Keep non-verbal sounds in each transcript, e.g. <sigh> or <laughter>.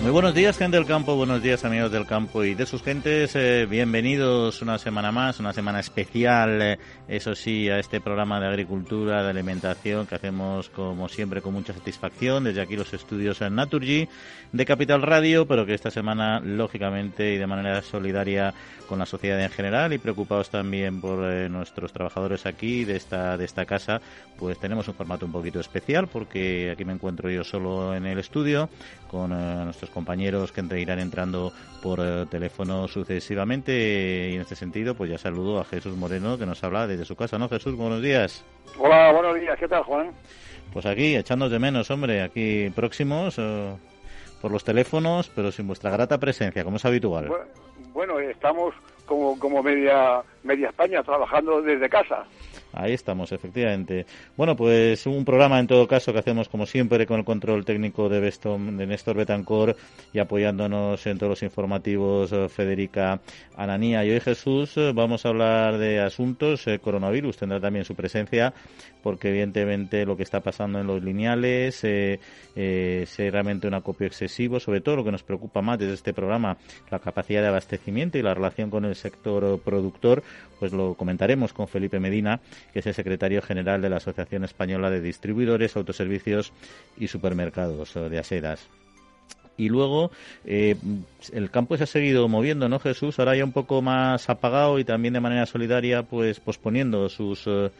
Muy buenos días, gente del campo, buenos días, amigos del campo y de sus gentes. Eh, bienvenidos una semana más, una semana especial, eh, eso sí, a este programa de agricultura, de alimentación que hacemos, como siempre, con mucha satisfacción desde aquí los estudios en Naturgy de Capital Radio, pero que esta semana, lógicamente y de manera solidaria con la sociedad en general y preocupados también por eh, nuestros trabajadores aquí de esta, de esta casa, pues tenemos un formato un poquito especial porque aquí me encuentro yo solo en el estudio con nuestros compañeros que irán entrando por eh, teléfono sucesivamente y en este sentido pues ya saludo a Jesús Moreno que nos habla desde su casa, ¿no? Jesús, buenos días. Hola, buenos días, ¿qué tal Juan? Pues aquí, echándonos de menos, hombre, aquí próximos eh, por los teléfonos, pero sin vuestra grata presencia, como es habitual. Bueno, estamos como, como media, media España trabajando desde casa. Ahí estamos, efectivamente. Bueno, pues un programa en todo caso que hacemos como siempre con el control técnico de, de Néstor Betancor y apoyándonos en todos los informativos eh, Federica Ananía y hoy Jesús eh, vamos a hablar de asuntos eh, coronavirus. Tendrá también su presencia porque evidentemente lo que está pasando en los lineales eh, es realmente un acopio excesivo, sobre todo lo que nos preocupa más desde este programa, la capacidad de abastecimiento y la relación con el sector productor, pues lo comentaremos con Felipe Medina, que es el secretario general de la Asociación Española de Distribuidores, Autoservicios y Supermercados de Asedas. Y luego eh, el campo se ha seguido moviendo, ¿no, Jesús? Ahora ya un poco más apagado y también de manera solidaria, pues posponiendo sus eh,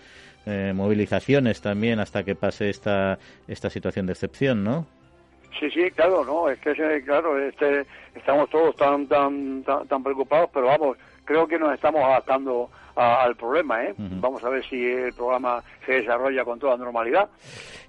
eh, movilizaciones también hasta que pase esta, esta situación de excepción, ¿no? Sí, sí, claro, no, es que claro, este, estamos todos tan, tan, tan preocupados, pero vamos, creo que nos estamos adaptando al problema. ¿eh? Vamos a ver si el programa se desarrolla con toda normalidad.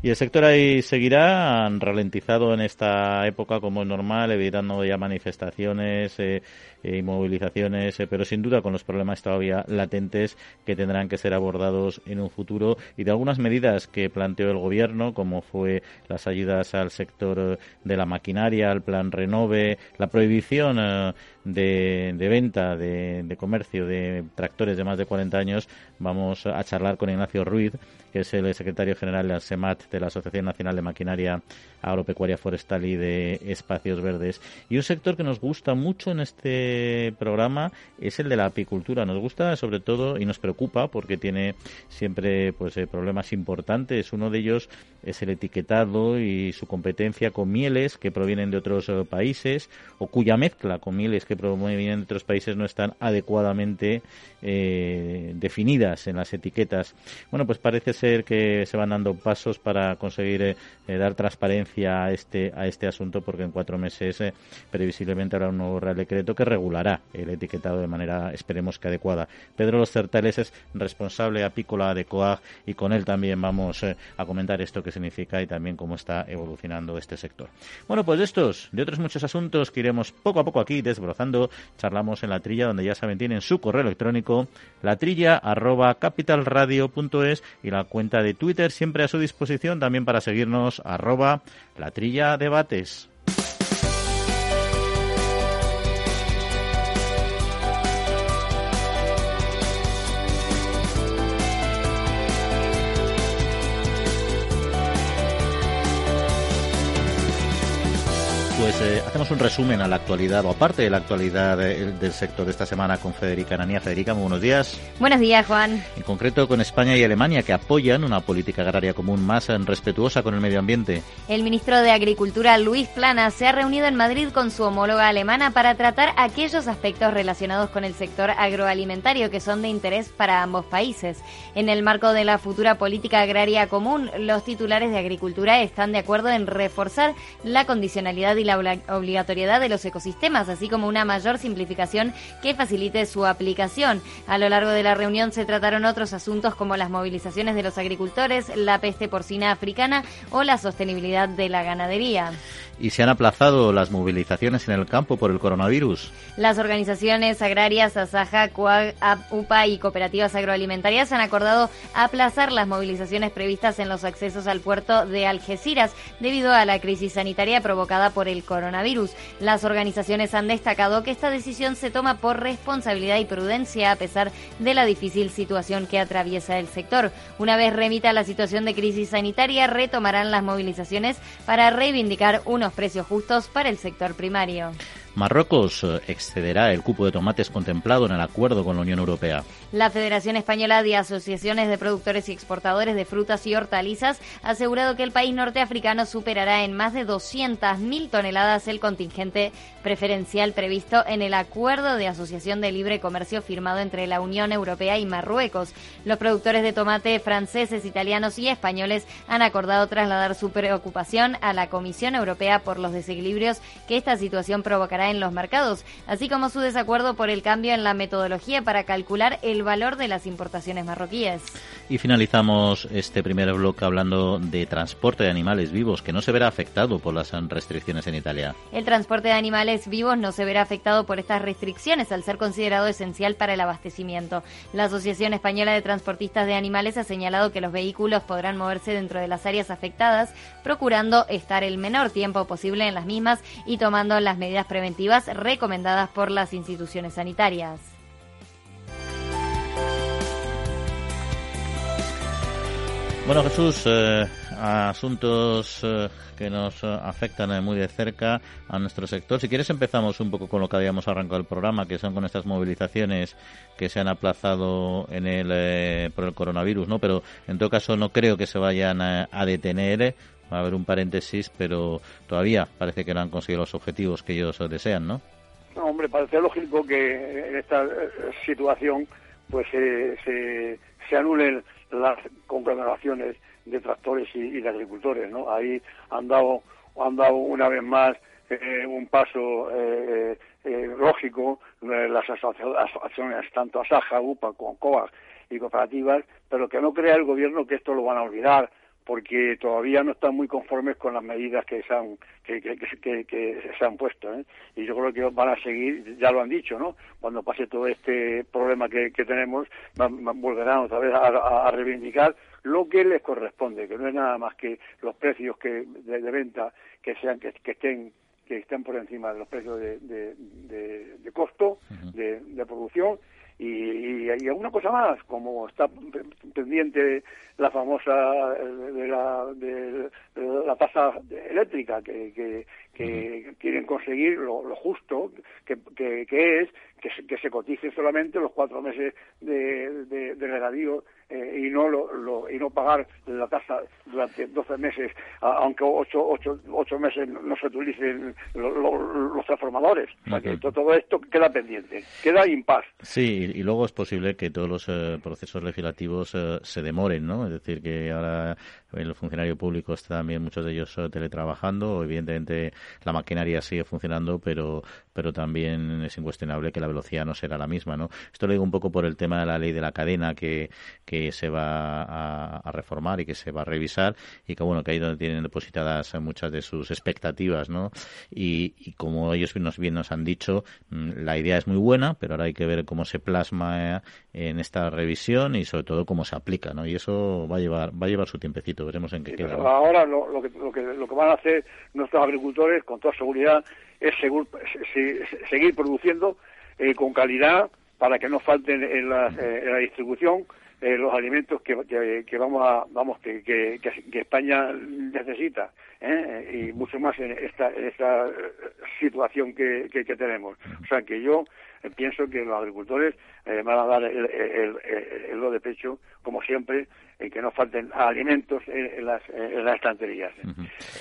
Y el sector ahí seguirá ralentizado en esta época como es normal, evitando ya manifestaciones eh, y movilizaciones, eh, pero sin duda con los problemas todavía latentes que tendrán que ser abordados en un futuro y de algunas medidas que planteó el gobierno, como fue las ayudas al sector de la maquinaria, el plan Renove, la prohibición de, venta, de, comercio de tractores de más de 40 años, vamos a charlar con Ignacio Ruiz, que es el secretario general de SEMAT, de la Asociación Nacional de Maquinaria Agropecuaria Forestal y de Espacios Verdes. Y un sector que nos gusta mucho en este programa es el de la apicultura. Nos gusta sobre todo y nos preocupa porque tiene siempre pues eh, problemas importantes. Uno de ellos es el etiquetado y su competencia con mieles que provienen de otros eh, países o cuya mezcla con mieles que provienen de otros países no están adecuadamente eh, definidas en las etiquetas. Bueno, pues parece ser que se van dando pasos para conseguir eh, dar transparencia a este a este asunto porque en cuatro meses eh, previsiblemente habrá un nuevo Real Decreto que regulará el etiquetado de manera esperemos que adecuada. Pedro Los Certales es responsable apícola de COAG y con él también vamos eh, a comentar esto que significa y también cómo está evolucionando este sector. Bueno, pues de estos, de otros muchos asuntos que iremos poco a poco aquí desbrozando, charlamos en la trilla donde ya saben tienen su correo electrónico, la trilla arroba capitalradio.es y la cuenta de Twitter siempre a su disposición también para seguirnos arroba la trilla debates. Pues eh, hacemos un resumen a la actualidad o aparte de la actualidad del sector de esta semana con Federica Ananía. Federica, muy buenos días. Buenos días, Juan. En concreto con España y Alemania que apoyan una política agraria común más respetuosa con el medio ambiente. El ministro de Agricultura, Luis Plana, se ha reunido en Madrid con su homóloga alemana para tratar aquellos aspectos relacionados con el sector agroalimentario que son de interés para ambos países. En el marco de la futura política agraria común, los titulares de Agricultura están de acuerdo en reforzar la condicionalidad y la obligatoriedad de los ecosistemas, así como una mayor simplificación que facilite su aplicación. A lo largo de la reunión se trataron otros asuntos como las movilizaciones de los agricultores, la peste porcina africana o la sostenibilidad de la ganadería. Y se han aplazado las movilizaciones en el campo por el coronavirus. Las organizaciones agrarias Asaja, CUAG, UPA y cooperativas agroalimentarias han acordado aplazar las movilizaciones previstas en los accesos al puerto de Algeciras debido a la crisis sanitaria provocada por el coronavirus. Las organizaciones han destacado que esta decisión se toma por responsabilidad y prudencia a pesar de la difícil situación que atraviesa el sector. Una vez remita la situación de crisis sanitaria, retomarán las movilizaciones para reivindicar unos precios justos para el sector primario. Marruecos eh, excederá el cupo de tomates contemplado en el acuerdo con la Unión Europea. La Federación Española de Asociaciones de Productores y Exportadores de Frutas y Hortalizas ha asegurado que el país norteafricano superará en más de 200.000 toneladas el contingente preferencial previsto en el acuerdo de asociación de libre comercio firmado entre la Unión Europea y Marruecos. Los productores de tomate franceses, italianos y españoles han acordado trasladar su preocupación a la Comisión Europea por los desequilibrios que esta situación provocará en los mercados, así como su desacuerdo por el cambio en la metodología para calcular el valor de las importaciones marroquíes. Y finalizamos este primer bloque hablando de transporte de animales vivos, que no se verá afectado por las restricciones en Italia. El transporte de animales vivos no se verá afectado por estas restricciones, al ser considerado esencial para el abastecimiento. La Asociación Española de Transportistas de Animales ha señalado que los vehículos podrán moverse dentro de las áreas afectadas, procurando estar el menor tiempo posible en las mismas y tomando las medidas preventivas recomendadas por las instituciones sanitarias. Bueno, Jesús, eh, asuntos eh, que nos afectan muy de cerca a nuestro sector. Si quieres empezamos un poco con lo que habíamos arrancado el programa, que son con estas movilizaciones que se han aplazado en el eh, por el coronavirus, ¿no? Pero en todo caso no creo que se vayan a, a detener va a haber un paréntesis, pero todavía parece que no han conseguido los objetivos que ellos desean, ¿no? No, hombre, parece lógico que en esta eh, situación pues se, se anulen las conglomeraciones de tractores y, de agricultores, ¿no? Ahí han dado, han dado una vez más eh, un paso eh, lógico las asociaciones, tanto ASAJA, UPA, como COAG y cooperativas, pero que no crea el gobierno que esto lo van a olvidar porque todavía no están muy conformes con las medidas que se han, que, se han puesto. ¿eh? Y yo creo que van a seguir, ya lo han dicho, ¿no? Cuando pase todo este problema que, tenemos, volverán otra vez a, reivindicar lo que les corresponde, que no es nada más que los precios que de, venta que sean que, estén que estén por encima de los precios de, de, costo de, producción y, y, alguna cosa más, como está pendiente la famosa de la, de, la tasa eléctrica que, que, que quieren conseguir lo, justo que, que, es que se, que se cotice solamente los cuatro meses de, de, de regadío eh, y no lo, y no pagar la tasa durante 12 meses, aunque 8, ocho, ocho, meses no se utilicen los transformadores. O que todo esto queda pendiente, queda impas. Sí, y luego es posible que todos los eh, procesos legislativos eh, se demoren, ¿no? Es decir, que ahora el funcionario público está también muchos de ellos teletrabajando, evidentemente la maquinaria sigue funcionando, pero pero también es incuestionable que la velocidad no será la misma, ¿no? Esto lo digo un poco por el tema de la ley de la cadena que, que se va a, reformar y que se va a revisar y que, bueno, que ahí donde tienen depositadas muchas de sus expectativas, ¿no? Y, como ellos nos bien nos han dicho, mm, la idea es muy buena, pero ahora hay que ver cómo se plasma eh, en esta revisión y sobre todo cómo se aplica, ¿no? Y eso va a llevar va a llevar su tiempecito, veremos en qué queda. Ahora lo, lo, que, lo, que, lo que van a hacer nuestros agricultores, con toda seguridad, es seguir produciendo eh, con calidad para que no falten en la, eh, distribución eh, los alimentos que, que, vamos a vamos que, que, España necesita y mucho más en esta, esta situación que, tenemos. O sea que yo pienso que los agricultores van a dar el, el, lo de pecho como siempre en que no falten alimentos en, las, en las estanterías.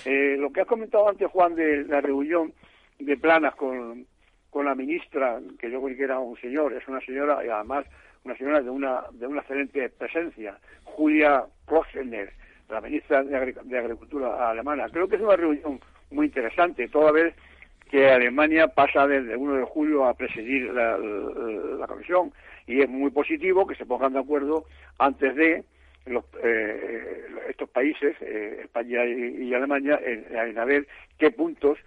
Lo que has comentado antes Juan de la reunión de planas con, con la ministra, que yo creo que era un señor, es una señora y además una señora de una, de una excelente presencia, Julia Klosener, la ministra de, Agricultura alemana. Creo que es una reunión muy interesante, toda vez que Alemania pasa desde 1 de julio a presidir la, la, comisión y es muy positivo que se pongan de acuerdo antes de estos países, España y, Alemania, en, a ver qué puntos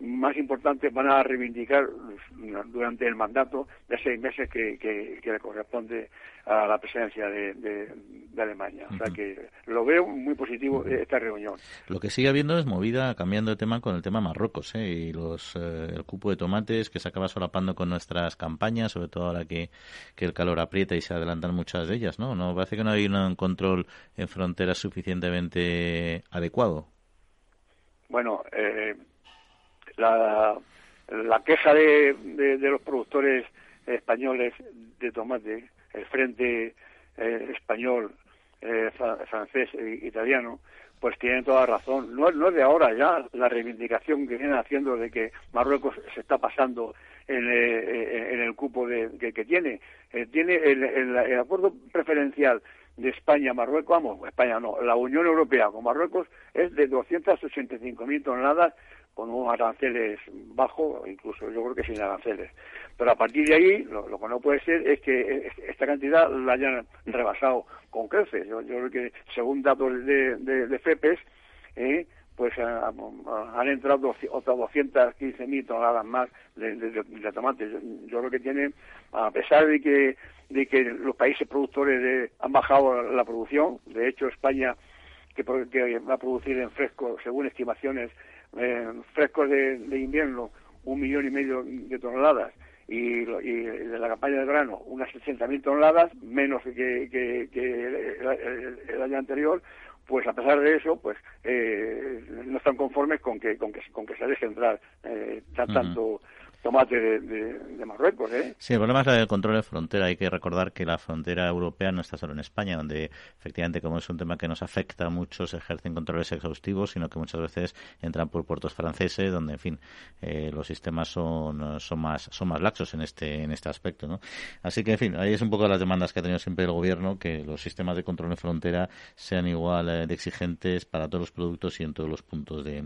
más importantes van a reivindicar durante el mandato de seis meses que, que, le corresponde a la presidencia de, Alemania. O sea que lo veo muy positivo esta reunión. Lo que sigue habiendo es movida, cambiando de tema, con el tema Marruecos ¿eh? y los, eh, el cupo de tomates que se acaba solapando con nuestras campañas, sobre todo ahora que, que el calor aprieta y se adelantan muchas de ellas. ¿no? no Parece que no hay un control en fronteras suficientemente adecuado. Bueno, eh, la, la queja de, de, los productores españoles de tomate, el Frente eh, Español, eh, francés e italiano, pues tienen toda razón. No, no es de ahora ya la reivindicación que vienen haciendo de que Marruecos se está pasando en, eh, en el cupo de, que, tiene. tiene el, el, acuerdo preferencial de España-Marruecos, vamos, España no, la Unión Europea con Marruecos es de 285.000 toneladas con unos aranceles bajos, incluso yo creo que sin aranceles. Pero a partir de ahí, lo, que no puede ser es que esta cantidad la hayan rebasado con creces. Yo, creo que, según datos de, de, FEPES, eh, pues han entrado otras 215.000 toneladas más de, de, tomates. Yo, creo que tienen, a pesar de que, de que los países productores han bajado la, producción, de hecho España, que, que va a producir en fresco, según estimaciones, eh, frescos de, invierno un millón y medio de toneladas y, de la campaña de verano unas 60.000 toneladas, menos que, el, año anterior, pues a pesar de eso, pues eh, no están conformes con que, con que, con que se deje entrar eh, tanto tomate de, Marruecos. ¿eh? Sí, el problema es el control de frontera. Hay que recordar que la frontera europea no está solo en España, donde efectivamente, como es un tema que nos afecta mucho, se ejercen controles exhaustivos, sino que muchas veces entran por puertos franceses, donde, en fin, eh, los sistemas son, son, más, son más laxos en este, en este aspecto. ¿no? Así que, en fin, ahí es un poco las demandas que ha tenido siempre el Gobierno, que los sistemas de control de frontera sean igual eh, de exigentes para todos los productos y en todos los puntos de,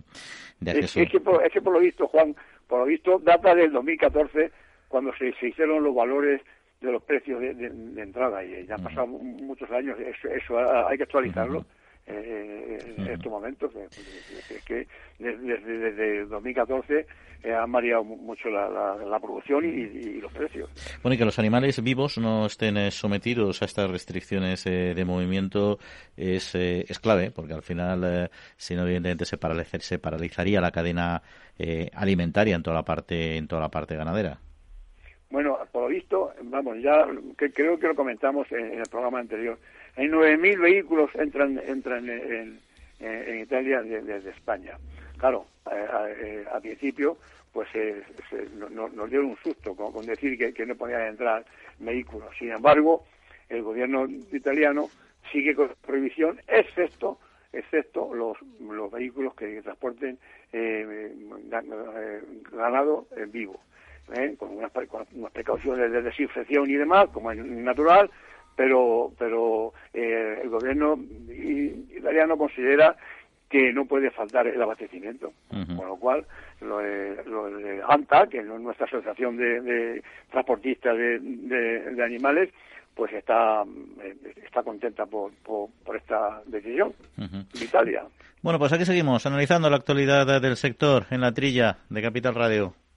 acceso. Es, que es que por lo visto, Juan, por lo visto, data del 2014, cuando se, hicieron los valores de los precios de, entrada, y ya han pasado muchos años, eso, hay que actualizarlo. Eh, en estos momentos. Es que desde, desde 2014 eh, han variado mucho la, producción y, los precios. Bueno, y que los animales vivos no estén eh, sometidos a estas restricciones de movimiento es, es clave, porque al final, si no, evidentemente se, se paralizaría la cadena alimentaria en toda la parte en toda la parte ganadera. Bueno, por lo visto, vamos, ya que, creo que lo comentamos en el programa anterior, hay 9.000 vehículos entran entran en, Italia desde España. Claro, a, a, principio pues nos dieron un susto con, decir que, no podían entrar vehículos. Sin embargo, el gobierno italiano sigue con prohibición, excepto excepto los, los vehículos que transporten eh, ganado en vivo, ¿eh? con, unas, con, unas, precauciones de desinfección y demás, como es natural, pero, pero eh, el gobierno italiano considera que no puede faltar el abastecimiento, con lo cual lo de, ANTA, que es nuestra asociación de, transportistas de, animales, pues está, eh, está contenta por, por, esta decisión de Italia. Bueno, pues aquí seguimos analizando la actualidad del sector en la trilla de Capital Radio.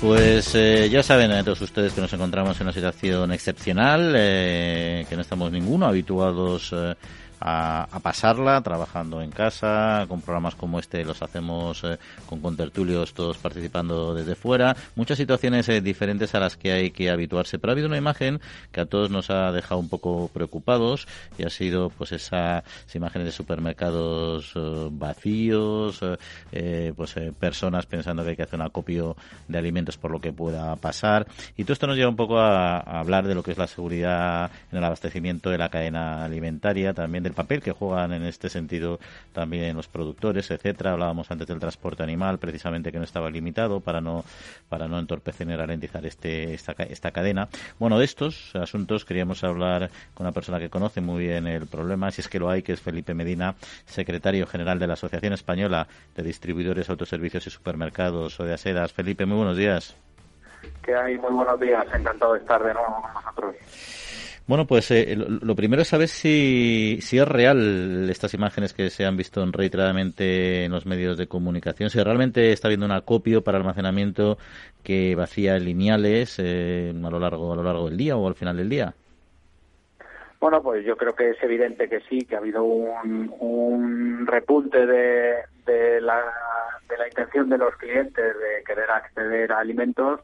Pues eh, ya saben todos ustedes que nos encontramos en una situación excepcional, eh, que no estamos ninguno habituados eh, a, pasarla trabajando en casa, con programas como este los hacemos eh, con contertulios todos participando desde fuera, muchas situaciones eh, diferentes a las que hay que habituarse. Pero ha habido una imagen que a todos nos ha dejado un poco preocupados y ha sido pues esas imágenes de supermercados eh, vacíos, pues personas pensando que hay que hacer un acopio de alimentos por lo que pueda pasar. Y todo esto nos lleva un poco a, a hablar de lo que es la seguridad en el abastecimiento de la cadena alimentaria, también de el papel que juegan en este sentido también los productores, etcétera. Hablábamos antes del transporte animal, precisamente que no estaba limitado para no para no entorpecer ni ralentizar este esta, esta cadena. Bueno, de estos asuntos queríamos hablar con una persona que conoce muy bien el problema, si es que lo hay, que es Felipe Medina, secretario general de la Asociación Española de Distribuidores, Autoservicios y Supermercados o de Asedas. Felipe, muy buenos días. Que hay muy buenos días, encantado de estar de nuevo con nosotros. Bueno, pues eh, lo, primero es saber si, si es real estas imágenes que se han visto reiteradamente en los medios de comunicación, si realmente está habiendo un acopio para almacenamiento que vacía lineales eh, a lo largo a lo largo del día o al final del día. Bueno, pues yo creo que es evidente que sí, que ha habido un, un repunte de, de, la, de la intención de los clientes de querer acceder a alimentos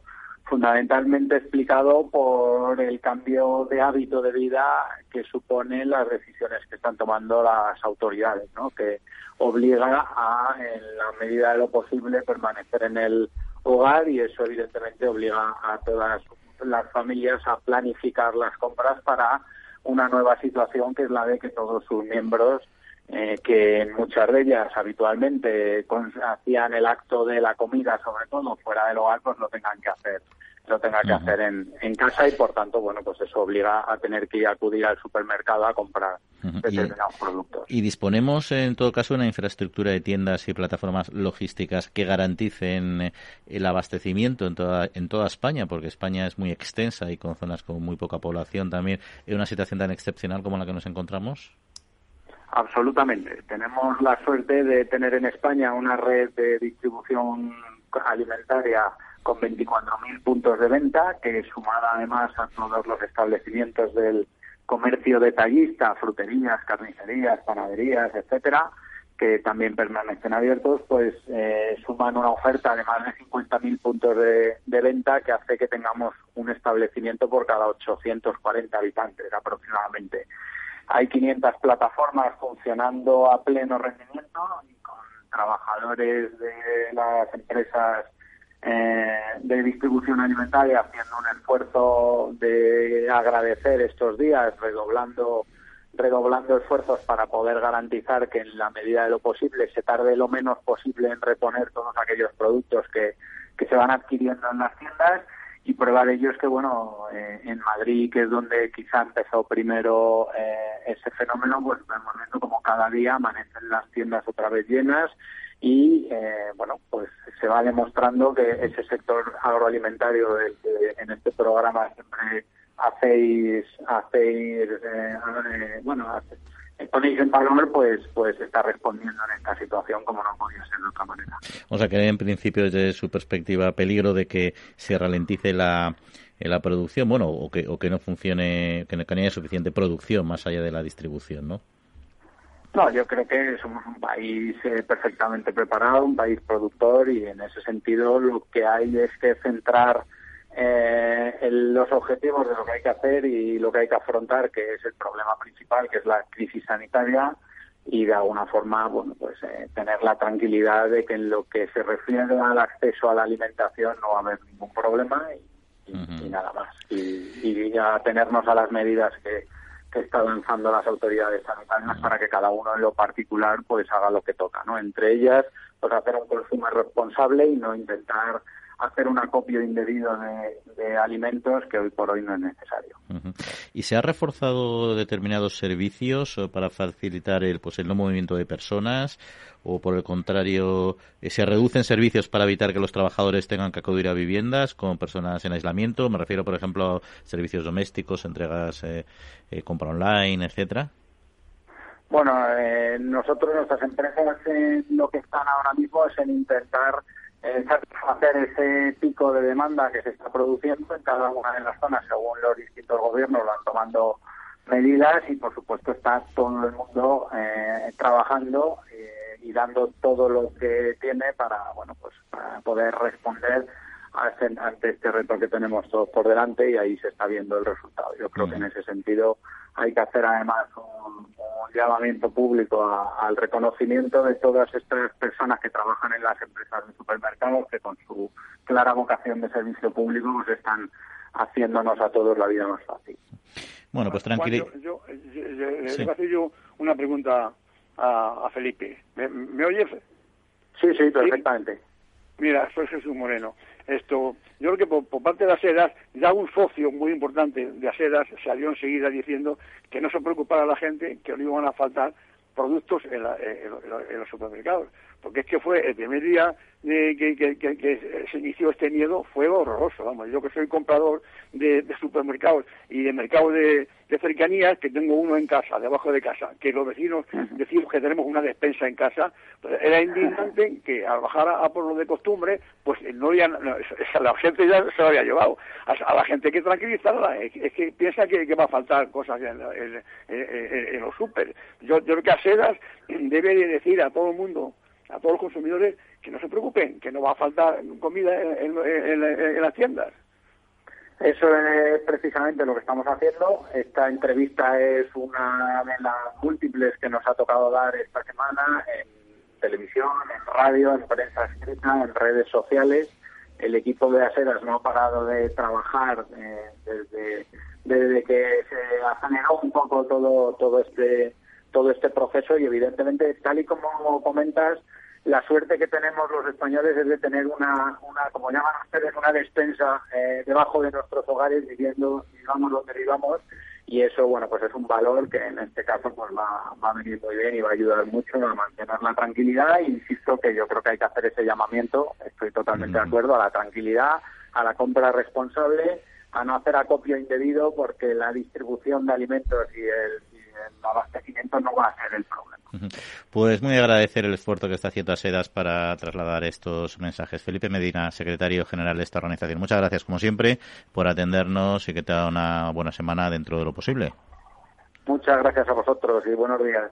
fundamentalmente explicado por el cambio de hábito de vida que suponen las decisiones que están tomando las autoridades, ¿no? que obliga a, en la medida de lo posible, permanecer en el hogar y eso evidentemente obliga a todas las familias a planificar las compras para una nueva situación que es la de que todos sus miembros eh, que en muchas de ellas habitualmente hacían el acto de la comida, sobre todo fuera del hogar, pues lo tengan que hacer lo tenga que hacer en, en, casa y por tanto bueno pues eso obliga a tener que acudir al supermercado a comprar determinados productos. y disponemos en todo caso de una infraestructura de tiendas y plataformas logísticas que garanticen el abastecimiento en toda en toda España porque España es muy extensa y con zonas con muy poca población también. En una situación tan excepcional como la que nos encontramos Absolutamente. Tenemos la suerte de tener en España una red de distribución alimentaria con 24.000 puntos de venta, que sumada además a todos los establecimientos del comercio detallista, fruterías, carnicerías, panaderías, etcétera, que también permanecen abiertos, pues eh, suman una oferta de más de 50.000 puntos de, de, venta que hace que tengamos un establecimiento por cada 840 habitantes aproximadamente. Hay 500 plataformas funcionando a pleno rendimiento y con trabajadores de las empresas eh, de distribución alimentaria haciendo un esfuerzo de agradecer estos días, redoblando redoblando esfuerzos para poder garantizar que en la medida de lo posible se tarde lo menos posible en reponer todos aquellos productos que, que se van adquiriendo en las tiendas y prueba de ello es que, bueno, eh, en Madrid, que es donde quizá empezó primero eh, ese fenómeno, pues vemos viendo como cada día amanecen las tiendas otra vez llenas y, eh, bueno, pues se va demostrando que ese sector agroalimentario del que en este programa siempre hacéis, hacéis eh, bueno, hace, ponéis en valor, pues, pues está respondiendo en esta situación como no podía ser de otra manera. O sea, que en principio desde su perspectiva peligro de que se ralentice la, la producción, bueno, o que, o que no funcione, que no haya suficiente producción más allá de la distribución, ¿no? No, yo creo que somos un país eh, perfectamente preparado, un país productor y en ese sentido lo que hay es que centrar eh, los objetivos de lo que hay que hacer y lo que hay que afrontar, que es el problema principal, que es la crisis sanitaria, y de alguna forma, bueno, pues eh, tener la tranquilidad de que en lo que se refiere al acceso a la alimentación no va a haber ningún problema y, nada más. Y, y ya tenernos a las medidas que, que están lanzando las autoridades sanitarias para que cada uno en lo particular pues haga lo que toca, ¿no? Entre ellas, pues hacer un consumo responsable y no intentar hacer un acopio indebido de, alimentos que hoy por hoy no es necesario. ¿Y se ha reforzado determinados servicios eh, para facilitar el, pues, el no movimiento de personas o por el contrario eh, se reducen servicios para evitar que los trabajadores tengan que acudir a viviendas con personas en aislamiento? Me refiero, por ejemplo, a servicios domésticos, entregas, eh, compra online, etcétera. Bueno, nosotros, nuestras empresas, lo que están ahora mismo es en intentar satisfacer ese pico de demanda que se está produciendo en cada una de las zonas según los distintos gobiernos van tomando medidas y por supuesto está todo el mundo eh, trabajando eh, y dando todo lo que tiene para bueno pues para poder responder ante este reto que tenemos todos por delante y ahí se está viendo el resultado. Yo creo que en ese sentido hay que hacer además un, llamamiento público al reconocimiento de todas estas personas que trabajan en las empresas de supermercados que con su clara vocación de servicio público pues están haciéndonos a todos la vida más fácil. Bueno, pues tranquilo. Yo, le voy a hacer yo una pregunta a, Felipe. ¿Me, ¿Me, oyes? Sí, sí, perfectamente. Mira, soy Jesús Moreno. Esto, yo creo que por, parte de Asedas, ya un socio muy importante de Asedas salió enseguida diciendo que no se preocupara la gente, que no iban a faltar productos en, los supermercados. Porque es que fue el primer día de, que, se inició este miedo, fue horroroso. Vamos, yo que soy comprador de, supermercados y de mercados de, cercanías, que tengo uno en casa, debajo de casa, que los vecinos decimos que tenemos una despensa en casa, pues era indignante que al bajar a, por lo de costumbre, pues no había, la gente ya se lo había llevado. A, la gente que tranquilizarla, es, que piensa que, va a faltar cosas en, los super. Yo, yo creo que a Sedas debe decir a todo el mundo, a todos los consumidores, que no se preocupen, que no va a faltar comida en las tiendas. Eso es precisamente lo que estamos haciendo. Esta entrevista es una de las múltiples que nos ha tocado dar esta semana en televisión, en radio, en prensa escrita, en redes sociales. El equipo de Aseras no ha parado de trabajar eh, desde, desde que se aceleró un poco todo todo este todo este proceso y evidentemente tal y como comentas la suerte que tenemos los españoles es de tener una, una como llaman ustedes, una despensa eh, debajo de nuestros hogares viviendo, vivamos donde vivamos, y eso, bueno, pues es un valor que en este caso pues va, va a venir muy bien y va a ayudar mucho a mantener la tranquilidad. E insisto que yo creo que hay que hacer ese llamamiento, estoy totalmente de acuerdo, a la tranquilidad, a la compra responsable, a no hacer acopio indebido, porque la distribución de alimentos y el, y el abastecimiento no va a ser el problema. Pues muy agradecer el esfuerzo que está haciendo Asedas para trasladar estos mensajes. Felipe Medina, secretario general de esta organización. Muchas gracias, como siempre, por atendernos y que tenga una buena semana dentro de lo posible. Muchas gracias a vosotros y buenos días.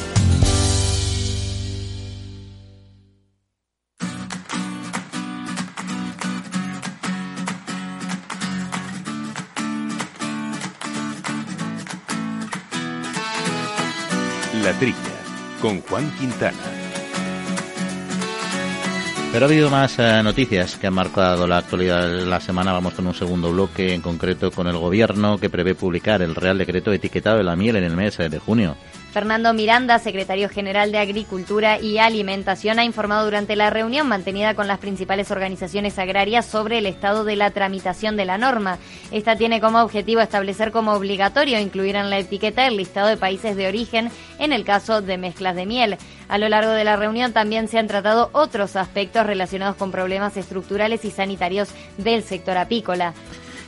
La Trilla, con Juan Quintana. Pero ha habido más eh, noticias que han marcado la actualidad de la semana. Vamos con un segundo bloque, en concreto con el Gobierno, que prevé publicar el Real Decreto etiquetado de la miel en el mes de junio. Fernando Miranda, secretario general de Agricultura y Alimentación, ha informado durante la reunión mantenida con las principales organizaciones agrarias sobre el estado de la tramitación de la norma. Esta tiene como objetivo establecer como obligatorio incluir en la etiqueta el listado de países de origen en el caso de mezclas de miel. A lo largo de la reunión también se han tratado otros aspectos relacionados con problemas estructurales y sanitarios del sector apícola.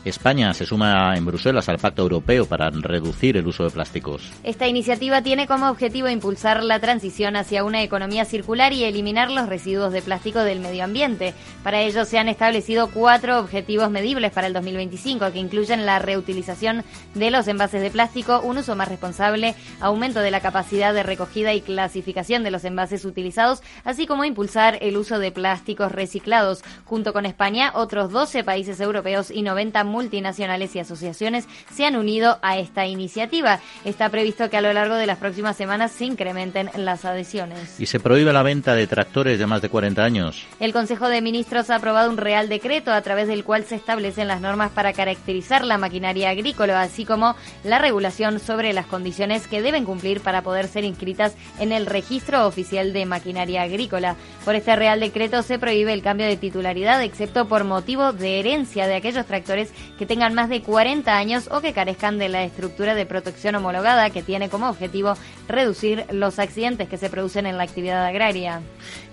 España se suma en Bruselas al Pacto Europeo para reducir el uso de plásticos. Esta iniciativa tiene como objetivo impulsar la transición hacia una economía circular y eliminar los residuos de plástico del medio ambiente. Para ello se han establecido cuatro objetivos medibles para el 2025 que incluyen la reutilización de los envases de plástico, un uso más responsable, aumento de la capacidad de recogida y clasificación de los envases utilizados, así como impulsar el uso de plásticos reciclados. Junto con España, otros 12 países europeos y 90 multinacionales y asociaciones se han unido a esta iniciativa. Está previsto que a lo largo de las próximas semanas se incrementen las adhesiones. Y se prohíbe la venta de tractores de más de 40 años. El Consejo de Ministros ha aprobado un Real Decreto a través del cual se establecen las normas para caracterizar la maquinaria agrícola, así como la regulación sobre las condiciones que deben cumplir para poder ser inscritas en el registro oficial de maquinaria agrícola. Por este Real Decreto se prohíbe el cambio de titularidad, excepto por motivo de herencia de aquellos tractores que tengan más de 40 años o que carezcan de la estructura de protección homologada que tiene como objetivo reducir los accidentes que se producen en la actividad agraria.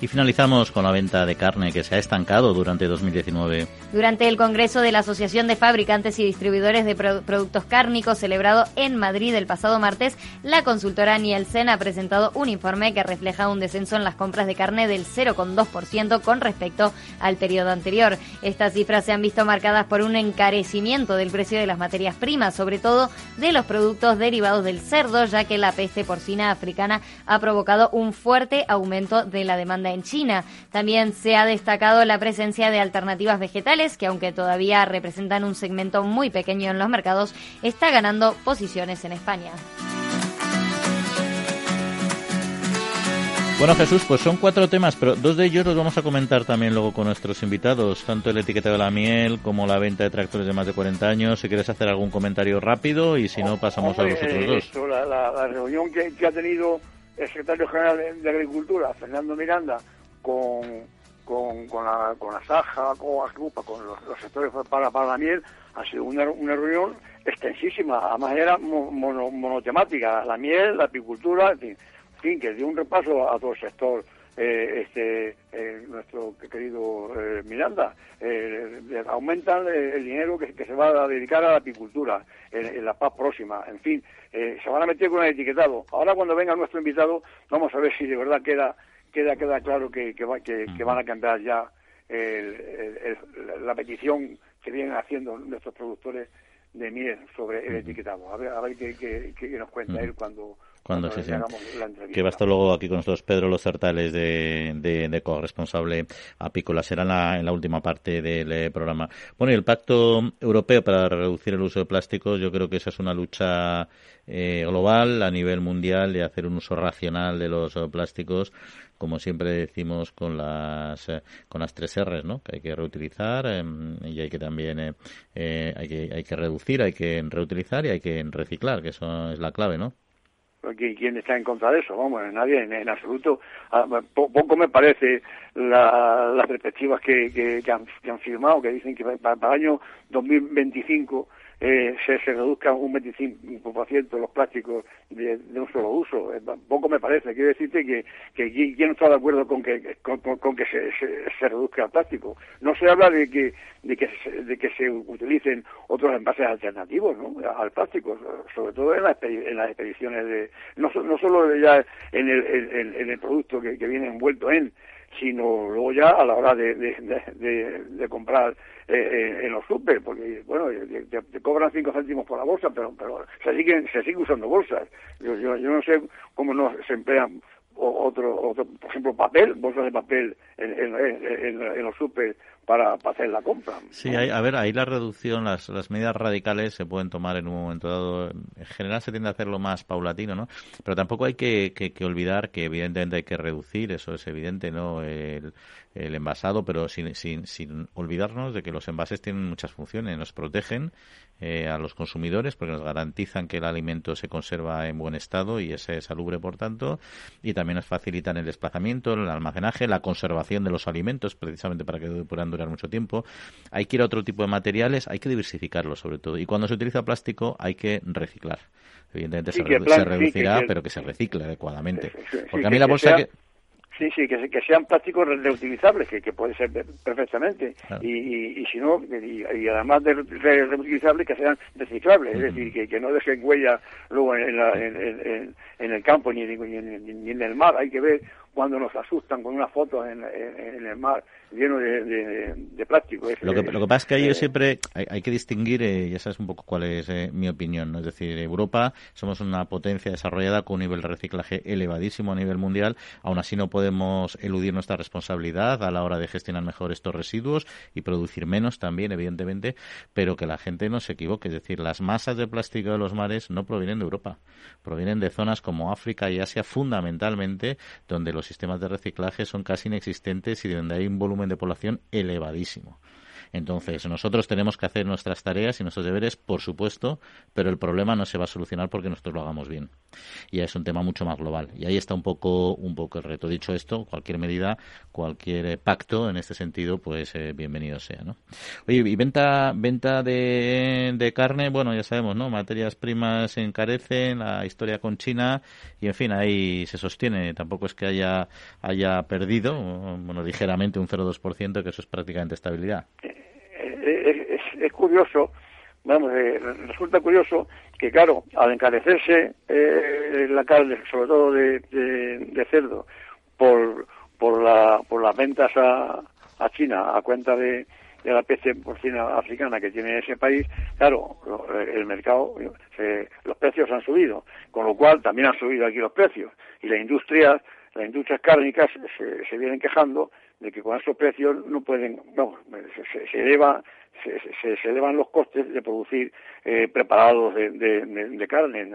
Y finalizamos con la venta de carne que se ha estancado durante 2019. Durante el Congreso de la Asociación de Fabricantes y Distribuidores de Productos Cárnicos celebrado en Madrid el pasado martes, la consultora Nielsen ha presentado un informe que refleja un descenso en las compras de carne del 0,2% con respecto al periodo anterior. Estas cifras se han visto marcadas por un encarecimiento del precio de las materias primas, sobre todo de los productos derivados del cerdo, ya que la peste porcina africana ha provocado un fuerte aumento de la demanda en China. También se ha destacado la presencia de alternativas vegetales, que aunque todavía representan un segmento muy pequeño en los mercados, está ganando posiciones en España. Bueno, Jesús, pues son cuatro temas, pero dos de ellos los vamos a comentar también luego con nuestros invitados, tanto el etiquetado de la miel como la venta de tractores de más de 40 años. Si quieres hacer algún comentario rápido y si no, pasamos a los otros dos. la, reunión que, ha tenido el secretario general de, Agricultura, Fernando Miranda, con, con, con, la, con la Saja, con Agrupa, con los, sectores para, para la miel, ha sido una, una reunión extensísima, además era monotemática, la miel, la apicultura, en fin que dio un repaso a todo el sector eh, este eh, nuestro querido eh, Miranda aumentan el dinero que, se va a dedicar a la apicultura en, la paz próxima en fin se van a meter con el etiquetado. Ahora cuando venga nuestro invitado vamos a ver si de verdad queda queda queda claro que, que, van a cambiar ya la petición que vienen haciendo nuestros productores de miel sobre el etiquetado. A ver a ver qué, nos cuenta él cuando cuando se Que va a estar luego aquí con nosotros Pedro Los Certales de, de, corresponsable apícola. Será en la, en la última parte del eh, programa. Bueno, y el Pacto Europeo para reducir el uso de plásticos, yo creo que esa es una lucha eh, global a nivel mundial de hacer un uso racional de los eh, plásticos como siempre decimos con las con las tres R's, ¿no? Que hay que reutilizar em, y hay que también hay que hay que reducir, hay que reutilizar y hay que reciclar, que eso es la clave, ¿no? ¿Quién está en contra de eso? Vamos, nadie en, absoluto. Ah, poco me parece las perspectivas que, que, han, que, han, firmado, que dicen que para, para el año 2025 eh, se, se reduzca un 25% los plásticos de, un solo uso. Eh, poco me parece. Quiero decirte que, que está de acuerdo con que, con, que se, se, reduzca el plástico. No se habla de que, de que, se, de que se utilicen otros envases alternativos ¿no? al plástico, sobre todo en, en las expediciones de... No, no solo ya en el, en, el producto que, que viene envuelto en, sino luego ya a la hora de, de, comprar eh, eh, en los super, porque bueno, te, cobran cinco céntimos por la bolsa, pero pero se siguen se sigue usando bolsas. Yo, yo, yo no sé cómo no se emplean otro, otro, por ejemplo, papel, bolsas de papel en, en, en, los super para, hacer la compra. Sí, a ver, ahí la reducción, las, las medidas radicales se pueden tomar en un momento dado. En general se tiende a hacerlo más paulatino, ¿no? Pero tampoco hay que, que, olvidar que evidentemente hay que reducir, eso es evidente, ¿no? El, el envasado, pero sin, sin, sin olvidarnos de que los envases tienen muchas funciones. Nos protegen eh, a los consumidores porque nos garantizan que el alimento se conserva en buen estado y es salubre, por tanto, y también nos facilitan el desplazamiento, el almacenaje, la conservación de los alimentos, precisamente para que puedan durar mucho tiempo. Hay que ir a otro tipo de materiales, hay que diversificarlo sobre todo. Y cuando se utiliza plástico hay que reciclar. Evidentemente se, reducirá, pero que se recicle adecuadamente. Porque a mí la bolsa que Sí, sí, que, que sean plásticos reutilizables, que, que puede ser perfectamente. Y, y, si no, y, además de reutilizables, que sean reciclables, es decir, que, que no dejen huella luego en, en, en, el campo ni, ni, ni, en el mar. Hay que ver cuando nos asustan con una foto en, en, el mar lleno de, de, plástico. lo, que, lo que pasa es que yo siempre hay, que distinguir, eh, y esa es un poco cuál es eh, mi opinión, es decir, Europa somos una potencia desarrollada con un nivel de reciclaje elevadísimo a nivel mundial, aún así no podemos eludir nuestra responsabilidad a la hora de gestionar mejor estos residuos y producir menos también, evidentemente, pero que la gente no se equivoque, es decir, las masas de plástico de los mares no provienen de Europa, provienen de zonas como África y Asia fundamentalmente, donde los sistemas de reciclaje son casi inexistentes y donde hay un volumen de población elevadísimo. Entonces, nosotros tenemos que hacer nuestras tareas y nuestros deberes, por supuesto, pero el problema no se va a solucionar porque nosotros lo hagamos bien. Y es un tema mucho más global. Y ahí está un poco, un poco el reto. Dicho esto, cualquier medida, cualquier pacto en este sentido, pues eh, bienvenido sea, ¿no? Oye, y venta, venta de, de carne, bueno, ya sabemos, ¿no? Materias primas encarecen, la historia con China, y en fin, ahí se sostiene. Tampoco es que haya, haya perdido, bueno, ligeramente un 0,2%, que eso es prácticamente estabilidad. Eh, eh, es, curioso, vamos, resulta curioso que, claro, al encarecerse la carne, sobre todo de, de cerdo, por por, la, por las ventas a, a China a cuenta de, de la peste porcina africana que tiene ese país, claro, el mercado, los precios han subido, con lo cual también han subido aquí los precios. Y la industria, las industrias cárnicas se, se vienen quejando de que con esos precios no pueden, no, se, se, eleva se, se, elevan los costes de producir eh, preparados de, de, de, carne,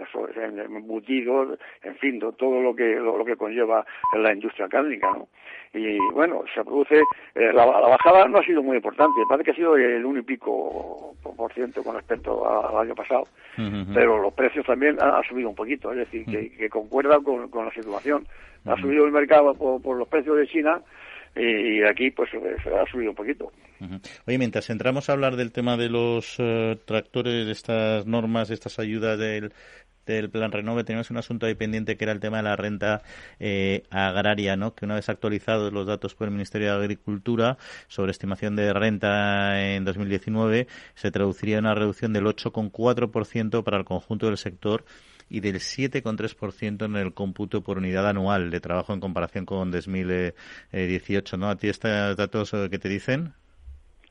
embutidos, en fin, todo lo que lo, que conlleva la industria cárnica, ¿no? Y bueno, se produce, eh, la, bajada no ha sido muy importante, parece que ha sido el uno y pico por ciento con respecto al año pasado, pero los precios también han, subido un poquito, es decir, que, que concuerdan con, con la situación. Ha subido el mercado por, por los precios de China, y aquí pues se ha subido un poquito. Oye, mientras entramos a hablar del tema de los eh, tractores, de estas normas, de estas ayudas del, del plan Renove, tenemos un asunto ahí pendiente que era el tema de la renta eh, agraria, ¿no? Que una vez actualizados los datos por el Ministerio de Agricultura sobre estimación de renta en 2019, se traduciría en una reducción del 8,4% para el conjunto del sector y del 7,3% en el cómputo por unidad anual de trabajo en comparación con 2018, ¿no? ¿A ti estos datos eh, que te dicen?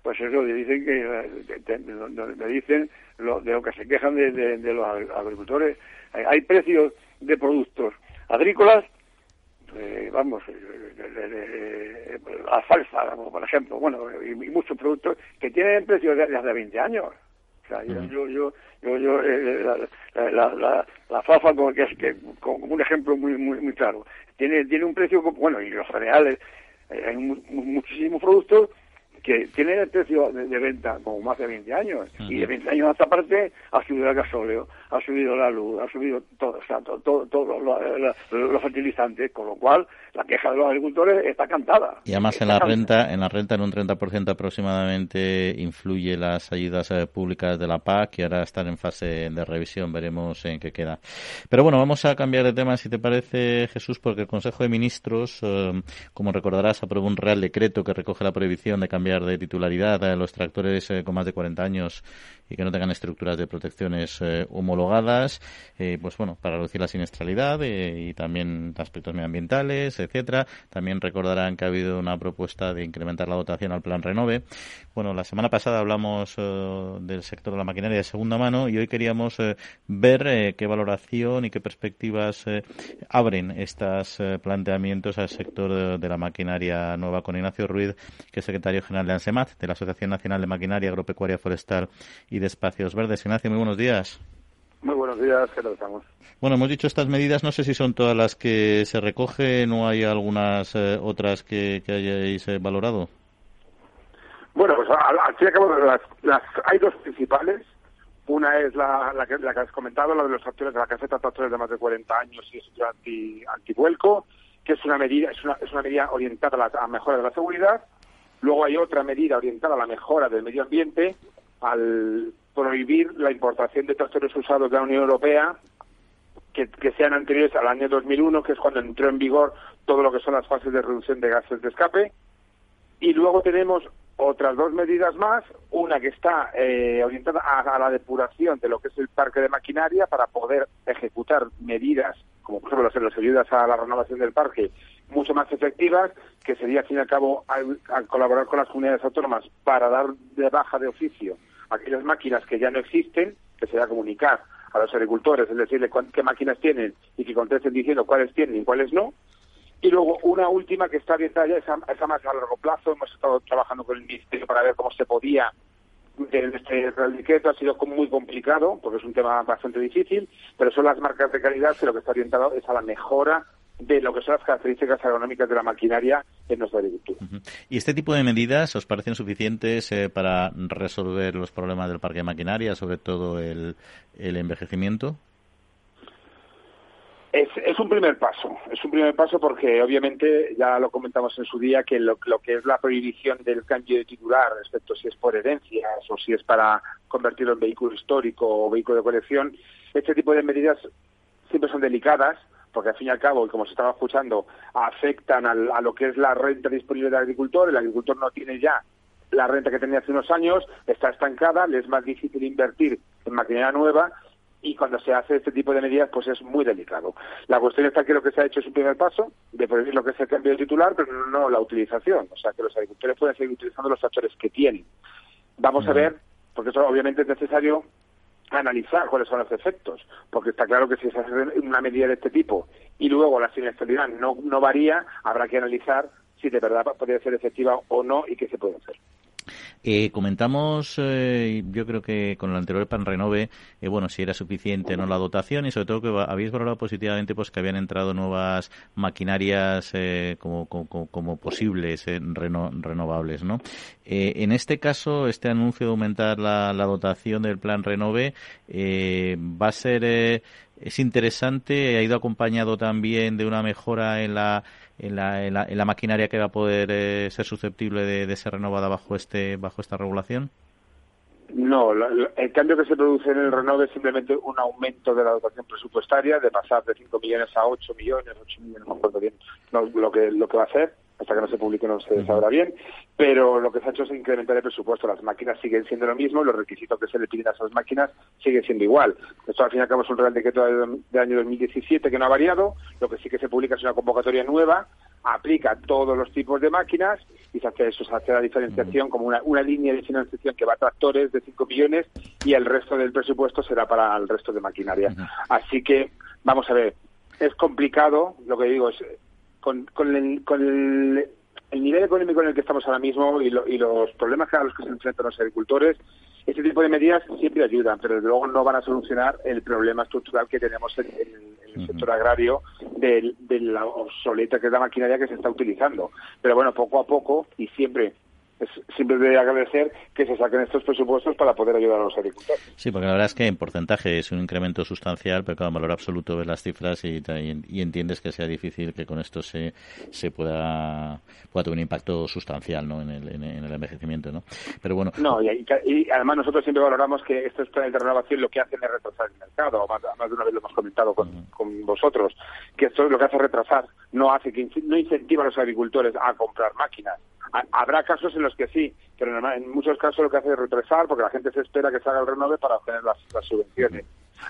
Pues eso, le dicen que, me dicen lo, de lo que se quejan de, los agricultores. Hay precios de productos agrícolas eh, vamos, eh, alfalfa, por ejemplo, bueno, y, muchos productos que tienen precios de, de hace 20 años. O sea, yo, yo, yo, yo, eh, la, la, la, la, fafa, como, que es, que, como un ejemplo muy, muy, muy claro, tiene, tiene un precio, bueno, y los cereales, eh, hay muchísimos productos que tienen el precio de, venta como más de 20 años. Y de 20 años hasta parte ha subido el gasóleo, ha subido la luz, ha subido todo, o sea, todo, todo, los fertilizantes, con lo cual la queja de los agricultores está cantada. Y además en la renta, en la renta en un 30% aproximadamente influye las ayudas eh, públicas de la PAC que ahora están en fase de revisión, veremos en qué queda. Pero bueno, vamos a cambiar de tema si te parece Jesús, porque el Consejo de Ministros, eh, como recordarás, aprobó un real decreto que recoge la prohibición de cambiar de titularidad a los tractores eh, con más de 40 años y que no tengan estructuras de protecciones eh, homologadas, eh, pues bueno, para reducir la siniestralidad y también aspectos medioambientales, etcétera. También recordarán que ha habido una propuesta de incrementar la dotación al plan Renove. Bueno, la semana pasada hablamos del sector de la maquinaria de segunda mano y hoy queríamos ver qué valoración y qué perspectivas abren estos planteamientos al sector de, la maquinaria nueva con Ignacio Ruiz, que es secretario general de ANSEMAT, de la Asociación Nacional de Maquinaria Agropecuaria Forestal y de Espacios Verdes. Ignacio, muy buenos días. Muy buenos días, ¿qué tal estamos? Bueno, hemos dicho estas medidas, no sé si son todas las que se recogen o hay algunas eh, otras que, hayáis eh, valorado. Bueno, pues al fin y al cabo las, hay dos principales. Una es la, la, que, la que has comentado, la de los tractores de la caseta, tractores de más de 40 años y es anti, antivuelco, que es una medida es una, es una medida orientada a la a mejora de la seguridad Luego hay otra medida orientada a la mejora del medio ambiente al prohibir la importación de tractores usados de la Unión Europea que, sean anteriores al año 2001, que es cuando entró en vigor todo lo que son las fases de reducción de gases de escape. Y luego tenemos otras dos medidas más, una que está eh, orientada a, la depuración de lo que es el parque de maquinaria para poder ejecutar medidas, como por ejemplo las ayudas a la renovación del parque, mucho más efectivas, que sería, al fin y al cabo, al, colaborar con las comunidades autónomas para dar de baja de oficio aquellas máquinas que ya no existen, que sería comunicar a los agricultores, es decirle qué máquinas tienen y que contesten diciendo cuáles tienen y cuáles no. Y luego una última que está abierta ya, esa, esa más a largo plazo. Hemos estado trabajando con el Ministerio para ver cómo se podía este Real ha sido muy complicado, porque es un tema bastante difícil, pero son las marcas de calidad que lo que está orientado es a la mejora de lo que son las características agronómicas de la maquinaria en nuestra agricultura. ¿Y este tipo de medidas os parecen suficientes eh, para resolver los problemas del parque de maquinaria, sobre todo el, el envejecimiento? Es, es, un primer paso, es un primer paso porque obviamente ya lo comentamos en su día que lo, lo, que es la prohibición del cambio de titular respecto si es por herencias o si es para convertirlo en vehículo histórico o vehículo de colección, este tipo de medidas siempre son delicadas porque al fin y al cabo, y como se estaba escuchando, afectan al, a lo que es la renta disponible del agricultor, el agricultor no tiene ya la renta que tenía hace unos años, está estancada, le es más difícil invertir en maquinaria nueva y cuando se hace este tipo de medidas pues es muy delicado. La cuestión está que lo que se ha hecho es un primer paso de prohibir lo que es el cambio de titular, pero no la utilización, o sea que los agricultores pueden seguir utilizando los tractores que tienen. Vamos a ver, porque eso obviamente es necesario analizar cuáles son los efectos, porque está claro que si se hace una medida de este tipo y luego la siniestralidad no, no varía, habrá que analizar si de verdad podría ser efectiva o no y qué se puede hacer. Eh, comentamos, eh, yo creo que con el anterior plan renove, eh, bueno, si era suficiente no la dotación y sobre todo que habéis valorado positivamente pues que habían entrado nuevas maquinarias eh, como, como, como, posibles eh, reno, renovables, ¿no? en este caso, este anuncio de aumentar la, la dotación del plan renove va a ser es interesante, ha ido acompañado también de una mejora en la en la, en la, en la maquinaria que va a poder eh, ser susceptible de, ser renovada bajo este bajo esta regulación? No, el cambio que se produce en el renove es simplemente un aumento de la dotación presupuestaria, de pasar de 5 millones a 8 millones, 8 millones, no bien no, lo, que, lo que va a hacer, hasta que no se publique no se sabrá bien, pero lo que se ha hecho es incrementar el presupuesto. Las máquinas siguen siendo lo mismo, los requisitos que se le piden a esas máquinas siguen siendo igual. Esto al fin y al cabo es un Real Decreto del año 2017 que no ha variado, lo que sí que se publica es una convocatoria nueva, aplica todos los tipos de máquinas y se hace eso, se hace la diferenciación como una, una línea de financiación que va a tractores de 5 millones y el resto del presupuesto será para el resto de maquinaria. Así que, vamos a ver, es complicado, lo que digo es con, con, el, con el, el, nivel económico en el que estamos ahora mismo y, lo, y los problemas a los que se enfrentan los agricultores, este tipo de medidas siempre ayudan, pero desde luego no van a solucionar el problema estructural que tenemos en, en, en el sector agrario de, de, la obsoleta que es la maquinaria que se está utilizando. Pero bueno, poco a poco y siempre es siempre de agradecer que se saquen estos presupuestos para poder ayudar a los agricultores. Sí, porque la verdad es que en porcentaje es un incremento sustancial, pero claro, en valor absoluto ves las cifras y, y, entiendes que sea difícil que con esto se, se pueda, pueda tener un impacto sustancial ¿no? en, el, en, en el envejecimiento. ¿no? Pero bueno. No, y, y, además nosotros siempre valoramos que estos planes de renovación lo que hacen es retrasar el mercado, más, más de una vez lo hemos comentado con, uh -huh. con vosotros, que esto es lo que hace retrasar, no hace que no incentiva a los agricultores a comprar máquinas Habrá casos en los que sí, pero en muchos casos lo que hace es retrasar porque la gente se espera que salga el renove para obtener las, las subvenciones.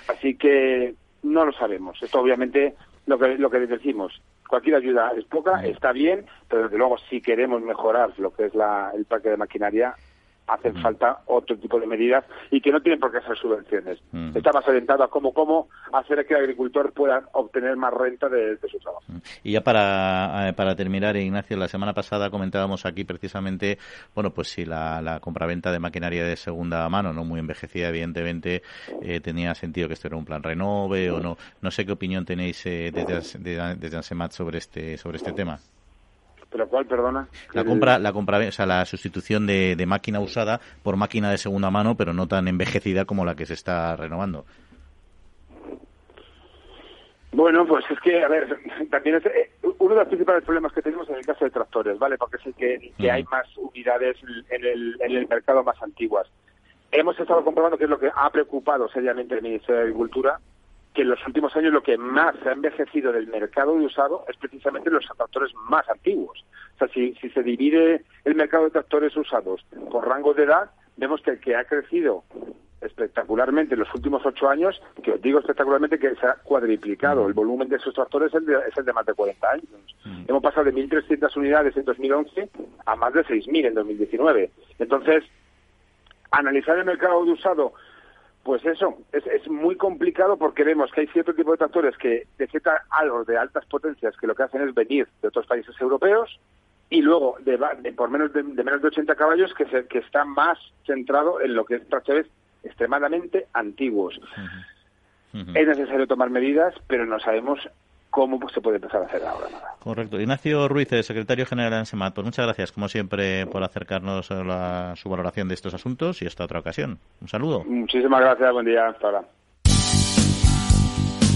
Así que no lo sabemos. Esto obviamente lo que, lo que decimos. Cualquier ayuda es poca, está bien, pero desde luego si queremos mejorar lo que es la, el parque de maquinaria, hacen falta otro tipo de medidas y que no tienen por qué ser subvenciones. Mm. Está más orientado a cómo, cómo hacer que el agricultor pueda obtener más renta de, de su trabajo. Y ya para, para terminar, Ignacio, la semana pasada comentábamos aquí precisamente, bueno, pues si la, la compraventa de maquinaria de segunda mano, no muy envejecida, evidentemente, eh, tenía sentido que esto era un plan renove o no. No sé qué opinión tenéis eh, desde, desde, desde Ansemat sobre este, sobre este tema. La compra, la compra, o sea, la sustitución de, de, máquina usada por máquina de segunda mano, pero no tan envejecida como la que se está renovando. Bueno, pues es que, a ver, también es eh, uno de los principales problemas que tenemos en el caso de tractores, ¿vale? Porque es el que, que hay más unidades en el, en el mercado más antiguas. Hemos estado comprobando que es lo que ha preocupado seriamente el Ministerio de Agricultura, que en los últimos años lo que más se ha envejecido del mercado de usado es precisamente los tractores más antiguos. O sea, si, si se divide el mercado de tractores usados por rangos de edad, vemos que el que ha crecido espectacularmente en los últimos ocho años, que os digo espectacularmente que se ha cuadriplicado. El volumen de esos tractores es el de, es el de más de 40 años. Mm. Hemos pasado de 1.300 unidades en 2011 a más de 6.000 en 2019. Entonces, analizar el mercado de usado pues eso, es, es, muy complicado porque vemos que hay cierto tipo de tractores que detectan algo de altas potencias que lo que hacen es venir de otros países europeos y luego de, de por menos de, de, menos de 80 caballos que, se, que está más centrado en lo que es tractores extremadamente antiguos. Uh -huh. Uh -huh. Es necesario tomar medidas, pero no sabemos cómo pues, se puede empezar a hacer ahora nada. Correcto. Ignacio Ruiz, secretario general de ANSEMAT, pues muchas gracias, como siempre, por acercarnos a su valoración de estos asuntos y hasta otra ocasión. Un saludo. Muchísimas gracias, buen día, hasta ahora.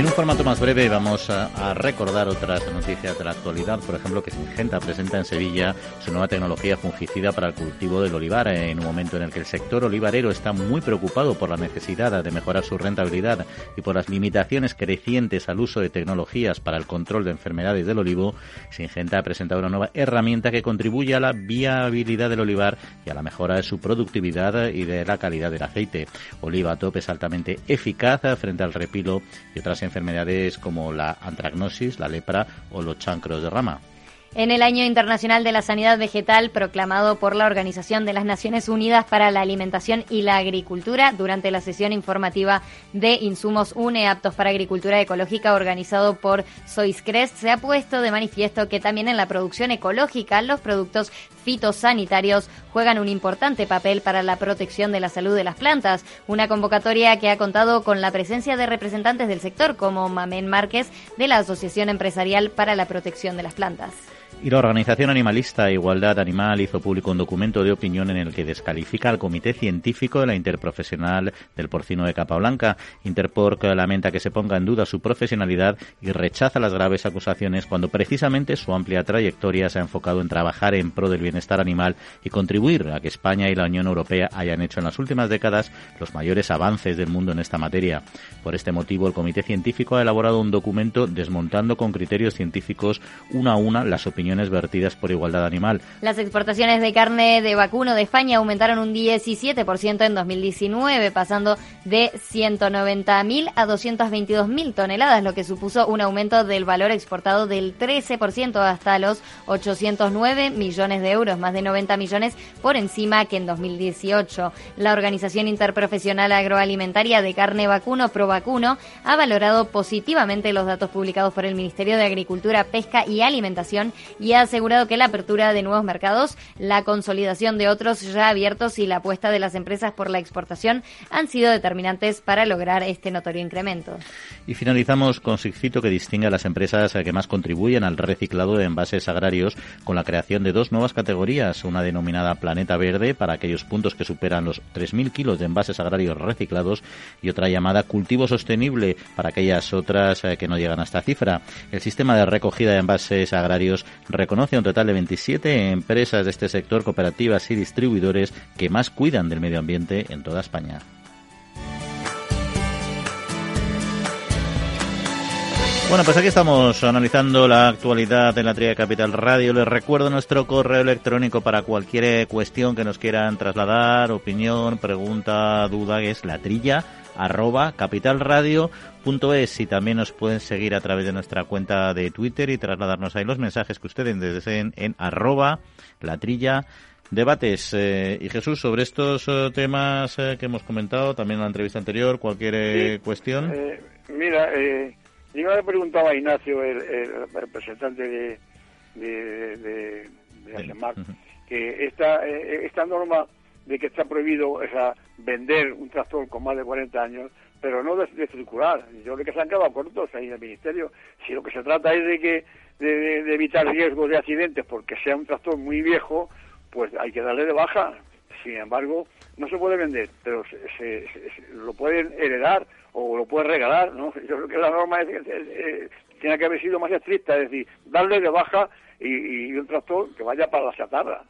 En un formato más breve vamos a, recordar otras noticias de la actualidad. Por ejemplo, que Singenta presenta en Sevilla su nueva tecnología fungicida para el cultivo del olivar, en un momento en el que el sector olivarero está muy preocupado por la necesidad de mejorar su rentabilidad y por las limitaciones crecientes al uso de tecnologías para el control de enfermedades del olivo. Singenta ha presentado una nueva herramienta que contribuye a la viabilidad del olivar y a la mejora de su productividad y de la calidad del aceite. Oliva Top es altamente eficaz frente al repilo y otras enfermedades como la antragnosis, la lepra o los chancros de rama. En el Año Internacional de la Sanidad Vegetal, proclamado por la Organización de las Naciones Unidas para la Alimentación y la Agricultura, durante la sesión informativa de Insumos UNE aptos para agricultura ecológica organizado por Soiscrest, se ha puesto de manifiesto que también en la producción ecológica los productos fitosanitarios juegan un importante papel para la protección de la salud de las plantas. Una convocatoria que ha contado con la presencia de representantes del sector como Mamén Márquez de la Asociación Empresarial para la Protección de las Plantas. Y la organización animalista Igualdad Animal hizo público un documento de opinión en el que descalifica al Comité Científico de la Interprofesional del Porcino de Capa Blanca. Interporc lamenta que se ponga en duda su profesionalidad y rechaza las graves acusaciones cuando precisamente su amplia trayectoria se ha enfocado en trabajar en pro del bienestar animal y contribuir a que España y la Unión Europea hayan hecho en las últimas décadas los mayores avances del mundo en esta materia. Por este motivo, el Comité Científico ha elaborado un documento desmontando con criterios científicos una a una las opiniones vertidas por igualdad animal. Las exportaciones de carne de vacuno de España aumentaron un 17% en 2019, pasando de 190.000 a 222.000 toneladas, lo que supuso un aumento del valor exportado del 13% hasta los 809 millones de euros, más de 90 millones por encima que en 2018. La Organización Interprofesional Agroalimentaria de Carne Vacuno, Provacuno, ha valorado positivamente los datos publicados por el Ministerio de Agricultura, Pesca y Alimentación y ha asegurado que la apertura de nuevos mercados, la consolidación de otros ya abiertos y la apuesta de las empresas por la exportación han sido determinantes para lograr este notorio incremento. Y finalizamos con Sigcito que distingue a las empresas que más contribuyen al reciclado de envases agrarios con la creación de dos nuevas categorías, una denominada Planeta Verde para aquellos puntos que superan los 3.000 kilos de envases agrarios reciclados y otra llamada Cultivo Sostenible para aquellas otras eh, que no llegan a esta cifra. El sistema de recogida de envases agrarios reconoce un total de 27 empresas de este sector, cooperativas y distribuidores que más cuidan del medio ambiente en toda España. Bueno, pues aquí estamos analizando la actualidad en la Tría Capital Radio. Les recuerdo nuestro correo electrónico para cualquier cuestión que nos quieran trasladar, opinión, pregunta, duda, que es la trilla arroba capitalradio.es y también nos pueden seguir a través de nuestra cuenta de Twitter y trasladarnos ahí los mensajes que ustedes deseen en arroba latrilla debates. Eh, y Jesús, sobre estos eh, temas eh, que hemos comentado, también en la entrevista anterior, cualquier cuestión. mira, yo le preguntaba a Ignacio, el, representante de, de, de, que esta, esta norma de que está prohibido esa, vender un tractor con más de 40 años, pero no de, circular. Yo creo que se han quedado cortos ahí en el Ministerio. Si lo que se trata es de que de, evitar riesgos de accidentes porque sea un tractor muy viejo, pues hay que darle de baja. Sin embargo, no se puede vender, pero se, lo pueden heredar o lo pueden regalar. ¿no? <laughs> Yo creo que la norma es, eh, tiene que haber sido más estricta, es decir, darle de baja y, y un tractor que vaya para la chatarra.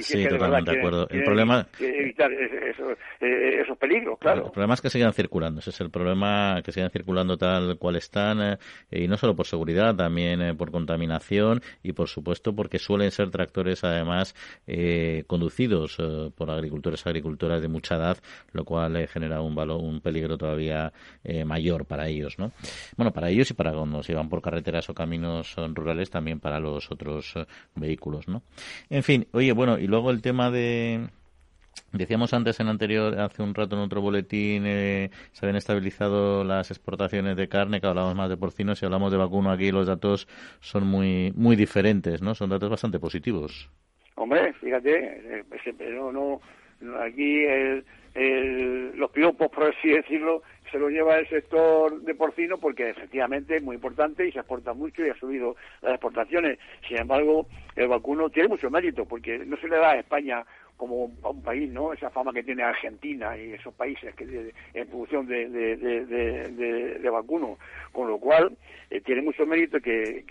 Sí, totalmente de acuerdo. El problema evitar esos, esos peligros, claro. El problema es que sigan circulando. Ese es el problema, que sigan circulando tal cual están y no solo por seguridad, también por contaminación y por supuesto porque suelen ser tractores además conducidos por agricultores agricultoras de mucha edad, lo cual genera un valor, un peligro todavía mayor para ellos, ¿no? Bueno, para ellos y para cuando se van por carreteras o caminos rurales, también para los otros eh, vehículos, ¿no? En fin, oye, bueno, y luego el tema de Decíamos antes en anterior, hace un rato en otro boletín, eh, se habían estabilizado las exportaciones de carne, que hablamos más de porcinos, si hablamos de vacuno aquí los datos son muy muy diferentes, ¿no? Son datos bastante positivos. Hombre, fíjate, eh, no, no, aquí el, los piropos, por así decirlo, se lo lleva el sector de porcino porque efectivamente es muy importante y se exporta mucho y ha subido las exportaciones. Sin embargo, el vacuno tiene mucho mérito porque no se le da a España como a un país, ¿no? Esa fama que tiene Argentina y esos países que en producción de, de, vacuno, con lo cual eh, tiene mucho mérito que,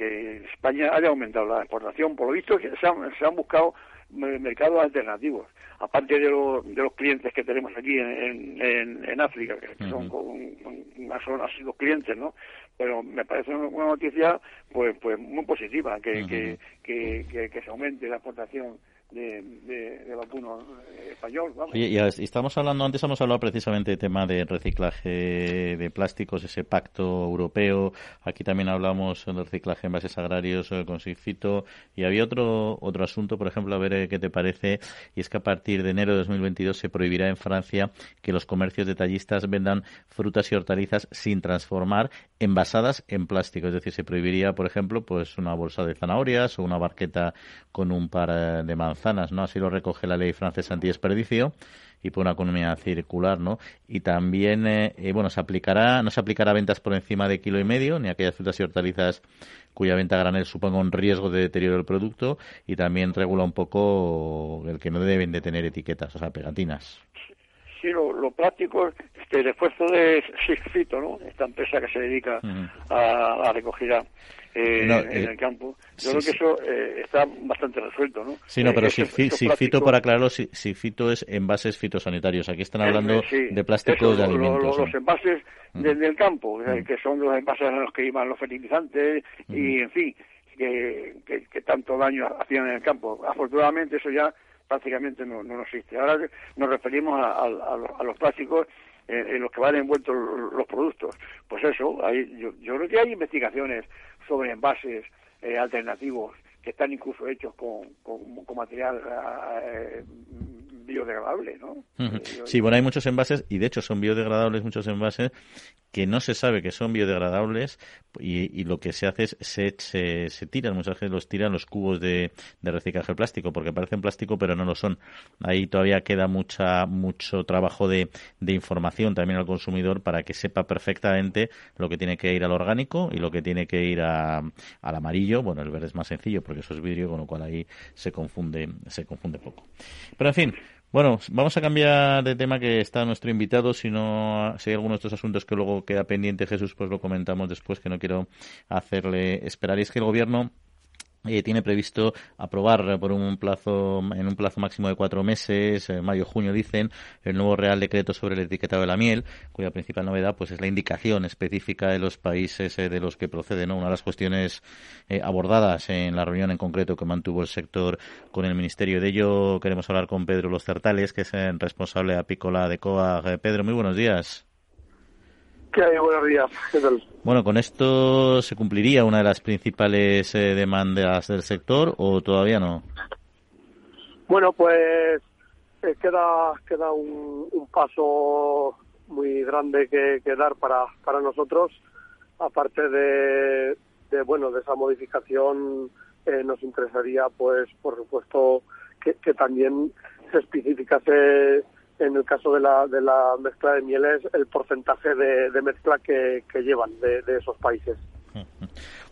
España haya aumentado la exportación. Por lo visto, se se han buscado mercados alternativos aparte de, de los clientes que tenemos aquí en, en, África, que son más son así los clientes, ¿no? Pero me parece una noticia pues pues muy positiva, que, que, que, que, se aumente la exportación de, vacuno español. Vamos. y estamos hablando, antes hemos hablado precisamente del tema de reciclaje de plásticos, ese pacto europeo. Aquí también hablamos del reciclaje en bases agrarios eh, con Sifito. Y había otro, otro asunto, por ejemplo, a ver eh, qué te parece, y es que a partir de enero de 2022 se prohibirá en Francia que los comercios detallistas vendan frutas y hortalizas sin transformar envasadas en plástico. Es decir, se prohibiría, por ejemplo, pues una bolsa de zanahorias o una barqueta con un par eh, de manzanas ¿no? Así lo recoge la ley francesa anti-desperdicio y por una economía circular, ¿no? Y también, eh, eh, bueno, se aplicará, no se aplicará ventas por encima de kilo y medio, ni aquellas frutas y hortalizas cuya venta a granel suponga un riesgo de deterioro del producto, y también regula un poco el que no deben de tener etiquetas, o sea, pegatinas. Sí, lo, lo práctico es el esfuerzo de Sigfito, ¿no? Esta empresa que se dedica a la recogida eh, en eh, el campo. Yo creo que eso eh, está bastante resuelto, ¿no? Sí, no, pero si, fito, para aclararlo, si, fito es envases fitosanitarios. Aquí están hablando de plásticos de alimentos. los envases del campo, que son los envases en los que iban los fertilizantes y, en fin, que, que, tanto daño hacían en el campo. Afortunadamente eso ya prácticamente no, no existe. Ahora nos referimos a, los plásticos en, los que van envueltos los, productos. Pues eso, hay, yo, yo creo que hay investigaciones sobre envases eh, alternativos que están incluso hechos con, con, material eh, biodegradable, ¿no? Eh, sí, bueno, hay muchos envases y de hecho son biodegradables muchos envases que no se sabe que son biodegradables y, lo que se hace es se, se, se tiran, muchas veces los tiran los cubos de, de, reciclaje plástico porque parecen plástico pero no lo son. Ahí todavía queda mucha mucho trabajo de, de información también al consumidor para que sepa perfectamente lo que tiene que ir al orgánico y lo que tiene que ir a, al amarillo. Bueno, el verde es más sencillo porque eso es vidrio, con lo cual ahí se confunde, se confunde poco. Pero en fin, bueno, vamos a cambiar de tema que está nuestro invitado. Si no, si hay alguno de estos asuntos que luego queda pendiente, Jesús, pues lo comentamos después, que no quiero hacerle esperar. Y es que el gobierno eh, tiene previsto aprobar por un plazo en un plazo máximo de cuatro meses, en mayo junio dicen, el nuevo Real Decreto sobre el etiquetado de la miel, cuya principal novedad pues es la indicación específica de los países eh, de los que procede. ¿no? Una de las cuestiones eh, abordadas en la reunión en concreto que mantuvo el sector con el Ministerio. De ello queremos hablar con Pedro Los Certales, que es el responsable apícola de COA. Pedro, muy buenos días. ¿Qué hay? Buenos días. ¿Qué tal? Bueno, ¿con esto se cumpliría una de las principales eh, demandas del sector o todavía no? Bueno, pues eh, queda queda un, paso muy grande que, dar para, para nosotros. Aparte de, de bueno de esa modificación, eh, nos interesaría, pues, por supuesto, que, que también se especificase en el caso de la, de la mezcla de mieles, el porcentaje de, mezcla que, llevan de, esos países. <laughs>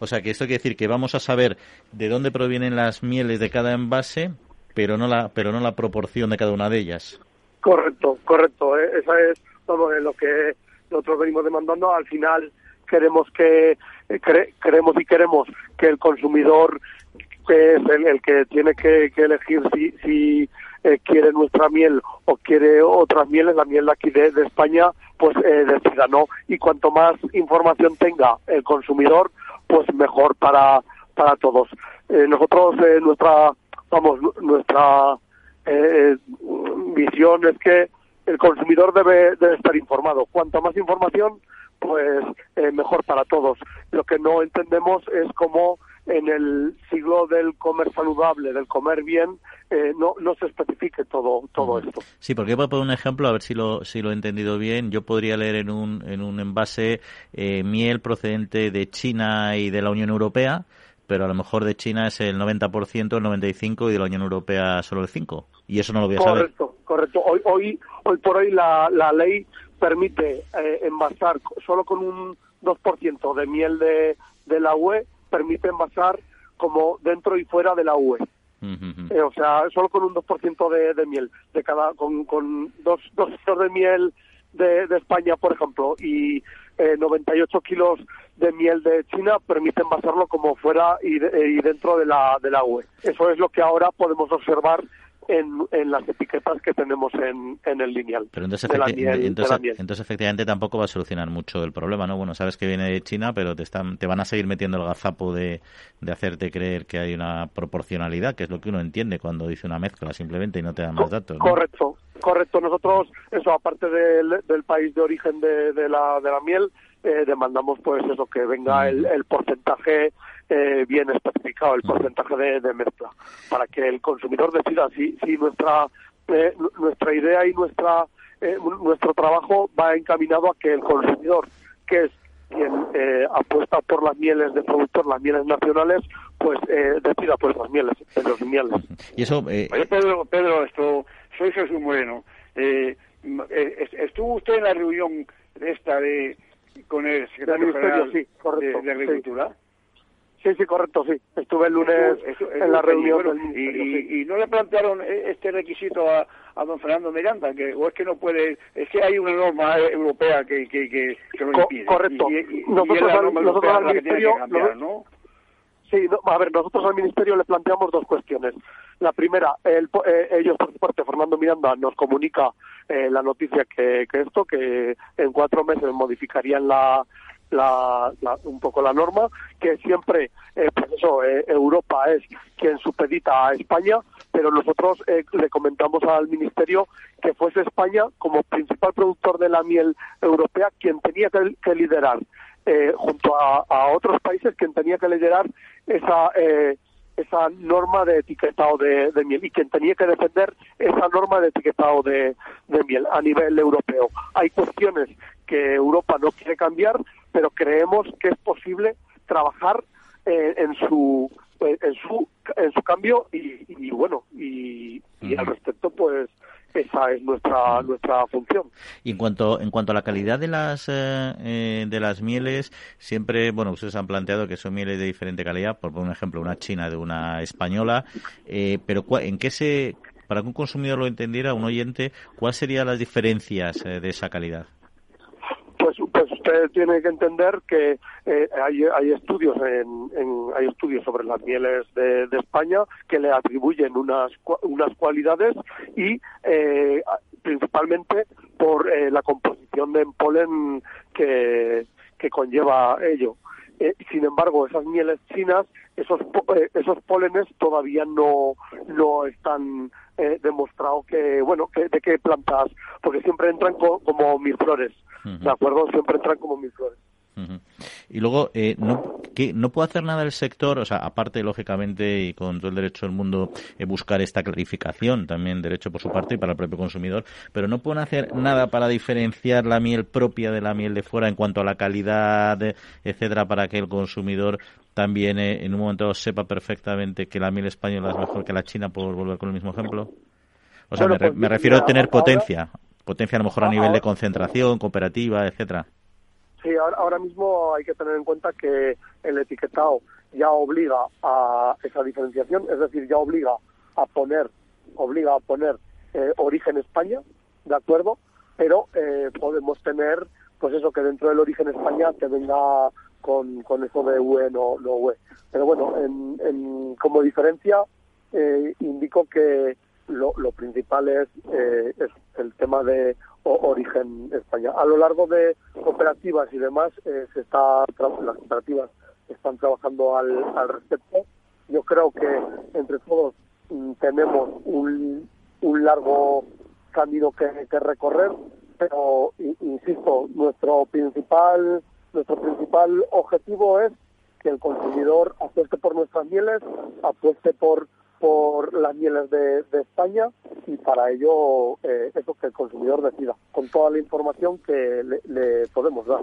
O sea, que esto quiere decir que vamos a saber de dónde provienen las mieles de cada envase, pero no la, pero no la proporción de cada una de ellas. Correcto, correcto. Eh, esa es todo lo que nosotros venimos demandando. Al final queremos que eh, queremos y queremos que el consumidor que es el, que tiene que, elegir si, si eh, quiere nuestra miel o quiere otras mieles, la miel aquí de, España, pues eh, decida no. Y cuanto más información tenga el consumidor, pues mejor para, para todos. Eh, nosotros, eh, nuestra, vamos, nuestra visión es que el consumidor debe, debe estar informado. Cuanto más información, pues mejor para todos. Lo que no entendemos es cómo en el siglo del comer saludable, del comer bien, eh, no, no se especifique todo, todo esto. Sí, porque voy a poner un ejemplo, a ver si lo, si lo he entendido bien. Yo podría leer en un, en un envase eh, miel procedente de China y de la Unión Europea, pero a lo mejor de China es el 90%, el 95% y de la Unión Europea solo el 5%. Y eso no lo voy a saber. Correcto, correcto. Hoy, hoy, hoy por hoy la, la ley permite eh, envasar solo con un 2% de miel de, de la UE permite envasar como dentro y fuera de la UE. Eh, o sea, solo con un 2% de, de miel, de cada, con, con dos, <laughs> dos de miel de, de España, por ejemplo, y eh, 98 kilos de miel de China permiten envasarlo como fuera y, y dentro de la, de la UE. Eso es lo que ahora podemos observar en, las etiquetas que tenemos en, en el lineal. Pero entonces, entonces, efectivamente tampoco va a solucionar mucho el problema, ¿no? Bueno, sabes que viene de China, pero te, están, te van a seguir metiendo el gazapo de, de hacerte creer que hay una proporcionalidad, que es lo que uno entiende cuando dice una mezcla simplemente y no te dan más datos. Correcto, correcto. Nosotros, eso, aparte del, del país de origen de, de, la, de la miel, eh, demandamos pues eso, que venga el, el porcentaje eh, bien especificado el porcentaje de, mezcla para que el consumidor decida si, si nuestra eh, nuestra idea y nuestra eh, nuestro trabajo va encaminado a que el consumidor que es quien apuesta por las mieles de productor, las mieles nacionales, pues decida por esas mieles, los mieles. Y eso, Pedro, Pedro, esto, soy Jesús Moreno. ¿Estuvo usted en la reunión esta de con el secretario general de, Agricultura? Sí, sí, correcto, sí. Estuve el lunes en la reunión y, no le plantearon e, este requisito a, a don Fernando Miranda, que o es que no puede, es que hay una norma europea que, que, que, lo impide. correcto. nosotros, al, nosotros al ministerio, ¿no? Sí, a ver, nosotros al ministerio le planteamos dos cuestiones. La primera, el, eh, ellos por su parte, Fernando Miranda, nos comunica eh, la noticia que, que esto, que en cuatro meses modificarían la, la, un poco la norma, que siempre, eh, pues eso, eh, Europa es quien supedita a España, pero nosotros eh, le comentamos al Ministerio que fuese España, como principal productor de la miel europea, quien tenía que, liderar, junto a, otros países, quien tenía que liderar esa esa norma de etiquetado de, miel y quien tenía que defender esa norma de etiquetado de, miel a nivel europeo. Hay cuestiones que Europa no quiere cambiar, pero creemos que es posible trabajar eh, en su eh, en su en su cambio y, bueno y, al respecto pues esa es nuestra nuestra función. Y en cuanto en cuanto a la calidad de las eh, de las mieles siempre bueno ustedes han planteado que son mieles de diferente calidad por un ejemplo una china de una española pero en qué se para que un consumidor lo entendiera un oyente cuáles serían las diferencias de esa calidad pues usted tiene que entender que eh, hay, hay estudios en, hay estudios sobre las mieles de, España que le atribuyen unas unas cualidades y eh, principalmente por eh, la composición de polen que, que conlleva ello. sin embargo, esas mieles chinas, esos esos pólenes todavía no no están demostrado que bueno que, de qué plantas, porque siempre entran como mis flores ¿de acuerdo? Siempre entran como mis flores. Y luego, eh, no, que ¿no puede hacer nada el sector? O sea, aparte, lógicamente, y con todo el derecho del mundo, eh, buscar esta clarificación, también derecho por su parte y para el propio consumidor, pero no pueden hacer nada para diferenciar la miel propia de la miel de fuera en cuanto a la calidad, etcétera, para que el consumidor también eh, en un momento sepa perfectamente que la miel española es mejor que la china, por volver con el mismo ejemplo. O sea, me, pues refiero a tener potencia potencia a lo mejor a nivel de concentración, cooperativa, etcétera. Sí, ahora, mismo hay que tener en cuenta que el etiquetado ya obliga a esa diferenciación, es decir, ya obliga a poner, obliga a poner eh, origen España, de acuerdo, pero eh, podemos tener, pues eso, que dentro del origen España te venga con, con eso de UE no, no UE. Pero bueno, en, como diferencia, eh, indico que lo, lo principal es, eh, es el tema de origen España. A lo largo de cooperativas y demás, eh, se está las cooperativas están trabajando al, respecto. Yo creo que entre todos mm, tenemos un, un largo camino que, que recorrer, pero insisto, nuestro principal nuestro principal objetivo es que el consumidor apueste por nuestras mieles, apueste por por las mieles de, España y para ello eh, eso que el consumidor decida con toda la información que le, podemos dar.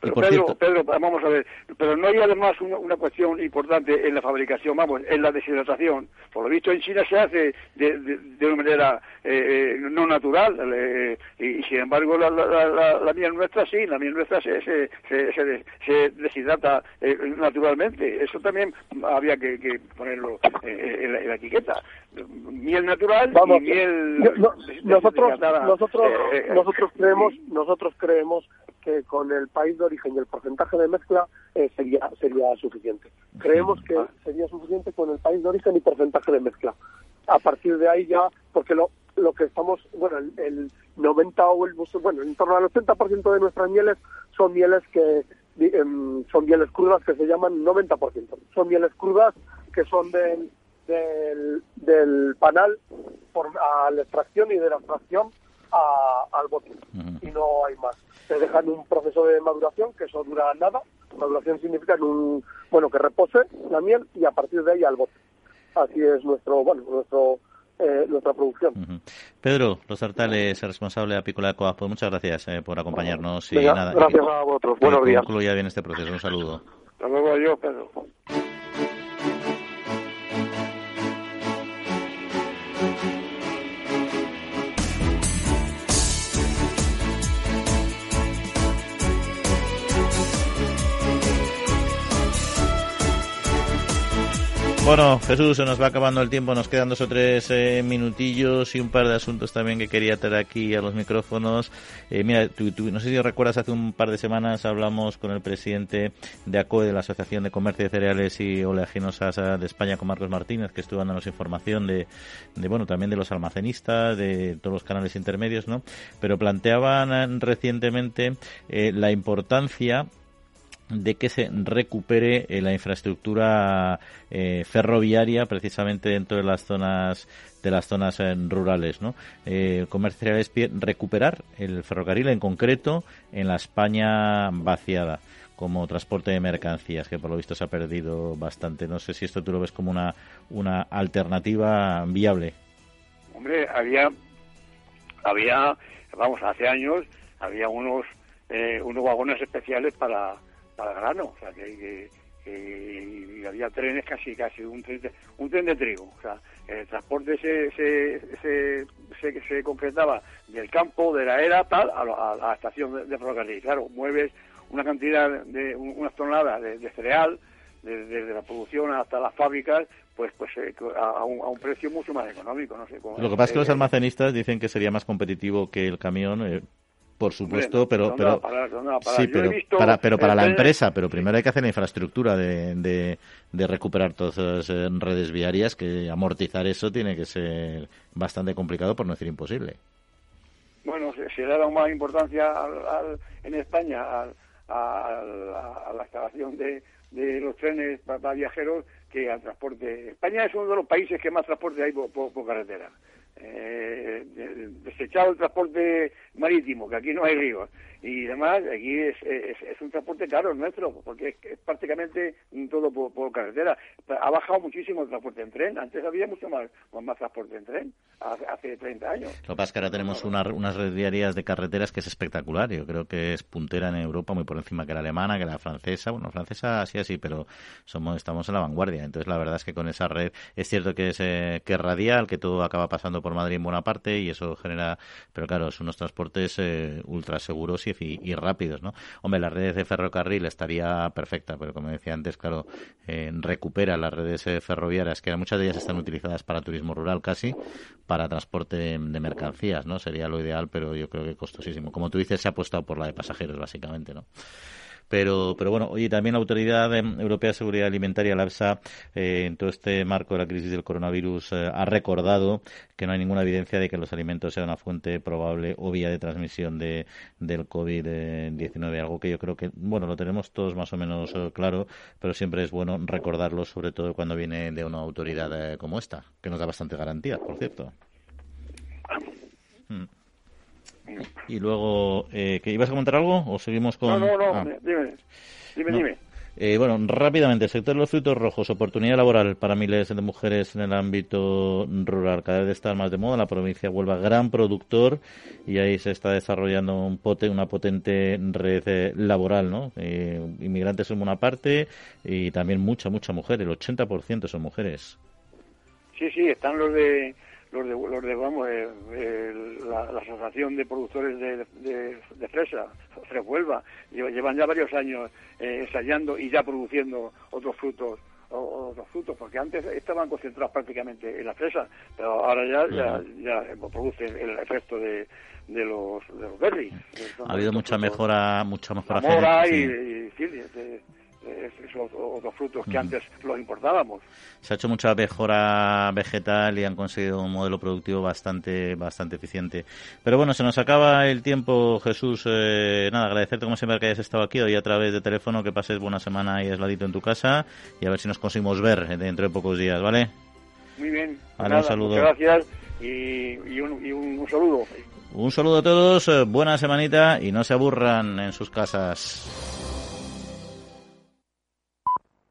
Pedro, Pedro, vamos a ver, pero no hay además una, cuestión importante en la fabricación, vamos, en la deshidratación. Por lo visto en China se hace de, de, una manera eh, eh, no natural y, sin embargo la, la, miel nuestra sí, la miel nuestra se, se, se, deshidrata naturalmente. Eso también había que, que ponerlo en la, etiqueta. Miel natural y miel nosotros nosotros eh, nosotros creemos nosotros creemos que con el país de origen y el porcentaje de mezcla eh, sería sería suficiente. Creemos que sería suficiente con el país de origen y porcentaje de mezcla. A partir de ahí ya, porque lo lo que estamos, bueno, el, 90 o el, bueno, en torno al 80% de nuestras mieles son mieles que em, son mieles crudas que se llaman 90%. Son mieles crudas que son del del, del panal por, a la extracción y de la extracción al bote. Y no hay más. Se dejan un proceso de maduración que eso dura nada. Maduración significa un, bueno, que repose la miel y a partir de ahí al bote. Así es nuestro, bueno, nuestro eh, nuestra producción. Pedro Los Artales, responsable de Apícola de Coas, pues muchas gracias eh, por acompañarnos. y nada, gracias a vosotros. Buenos días. Concluya bien este proceso. Un saludo. Hasta luego, yo, Pedro. Thank you. Bueno, Jesús, se nos va acabando el tiempo, nos quedan dos o tres eh, minutillos y un par de asuntos también que quería traer aquí a los micrófonos. Eh, mira, no sé si recuerdas, hace un par de semanas hablamos con el presidente de ACOE, de la Asociación de Comercio de Cereales y Oleaginosas eh, de España, con Marcos Martínez, que estuvo dándonos información de, de, bueno, también de los almacenistas, de todos los canales intermedios, ¿no? Pero planteaban recientemente la importancia de que se recupere eh, la infraestructura eh, ferroviaria precisamente dentro de las zonas de las zonas eh, rurales no eh, comerciales recuperar el ferrocarril en concreto en la España vaciada como transporte de mercancías que por lo visto se ha perdido bastante. No sé si esto tú lo ves como una una alternativa viable. Hombre había había vamos hace años había unos unos vagones especiales para grano, o sea, que, había trenes casi, casi un tren de, un tren de trigo, o sea, el transporte se, se, se, se, concretaba del campo, de la era, tal, a, la, estación de, ferrocarril. Claro, mueves una cantidad de, unas toneladas de, cereal, desde la producción hasta las fábricas, pues pues eh, a, un, a, un, precio mucho más económico. No sé Lo que pasa es que los almacenistas dicen que sería más competitivo que el camión. Eh, por supuesto, pero pero sí, pero para pero para la empresa, pero primero hay que hacer la infraestructura de, de, recuperar todas esas eh, redes viarias que amortizar eso tiene que ser bastante complicado por no decir imposible. Bueno, se, le da más importancia en España a, la instalación de, de los trenes para, viajeros que al transporte. España es uno de los países que más transporte hay por carretera eh, desechado el transporte marítimo, que aquí no hay ríos, y demás, aquí es, es, un transporte caro el nuestro, porque es, prácticamente todo por, carretera. Ha bajado muchísimo el transporte en tren, antes había mucho más, más transporte en tren, hace 30 años. Lo que pasa es que ahora tenemos una, unas redes diarias de carreteras que es espectacular, yo creo que es puntera en Europa, muy por encima que la alemana, que la francesa, bueno, francesa sí así, pero somos estamos en la vanguardia, entonces la verdad es que con esa red es cierto que es, eh, que es radial, que todo acaba pasando por Madrid en buena parte y eso genera, pero claro, son unos transportes eh, ultra seguros y, rápidos, ¿no? Hombre, las redes de ferrocarril estaría perfecta, pero como decía antes, claro, eh, recupera las redes eh, ferroviarias, que muchas de ellas están utilizadas para turismo rural casi, para transporte de, mercancías, ¿no? Sería lo ideal, pero yo creo que costosísimo. Como tú dices, se ha apostado por la de pasajeros, básicamente, ¿no? Pero, pero bueno, oye, también la Autoridad Europea de Seguridad Alimentaria, la EFSA, en todo este marco de la crisis del coronavirus, ha recordado que no hay ninguna evidencia de que los alimentos sean una fuente probable o vía de transmisión de, del COVID-19, algo que yo creo que, bueno, lo tenemos todos más o menos claro, pero siempre es bueno recordarlo, sobre todo cuando viene de una autoridad como esta, que nos da bastante garantía, por cierto. Hmm. Y luego, eh, ¿que ibas a comentar algo o seguimos con...? No, no, no, ah. dime, dime, dime. Eh, bueno, rápidamente, sector de los frutos rojos, oportunidad laboral para miles de mujeres en el ámbito rural. Cada vez está más de moda. La provincia vuelve gran productor y ahí se está desarrollando un pote, una potente red eh, laboral, ¿no? Eh, inmigrantes son una parte y también mucha, mucha mujer. El 80% son mujeres. Sí, sí, están los de los de, los de vamos, la, Asociación de Productores de, de, Fresa, Freshuelva, llevan ya varios años eh, ensayando y ya produciendo otros frutos otros frutos, porque antes estaban concentrados prácticamente en la fresa, pero ahora ya, ya, ya producen el efecto de, de los, de los berries. Ha habido mucha mejora, mucha mejora. Mora y, y, esos otros frutos que antes los importábamos. Se ha hecho mucha mejora vegetal y han conseguido un modelo productivo bastante bastante eficiente. Pero bueno, se nos acaba el tiempo, Jesús. Eh, nada, agradecerte como siempre que hayas estado aquí hoy a través de teléfono, que pases buena semana y aisladito en tu casa y a ver si nos conseguimos ver dentro de pocos días, ¿vale? Muy bien. un saludo. gracias y, un saludo. Un saludo a todos, eh, buena semanita y no se aburran en sus casas.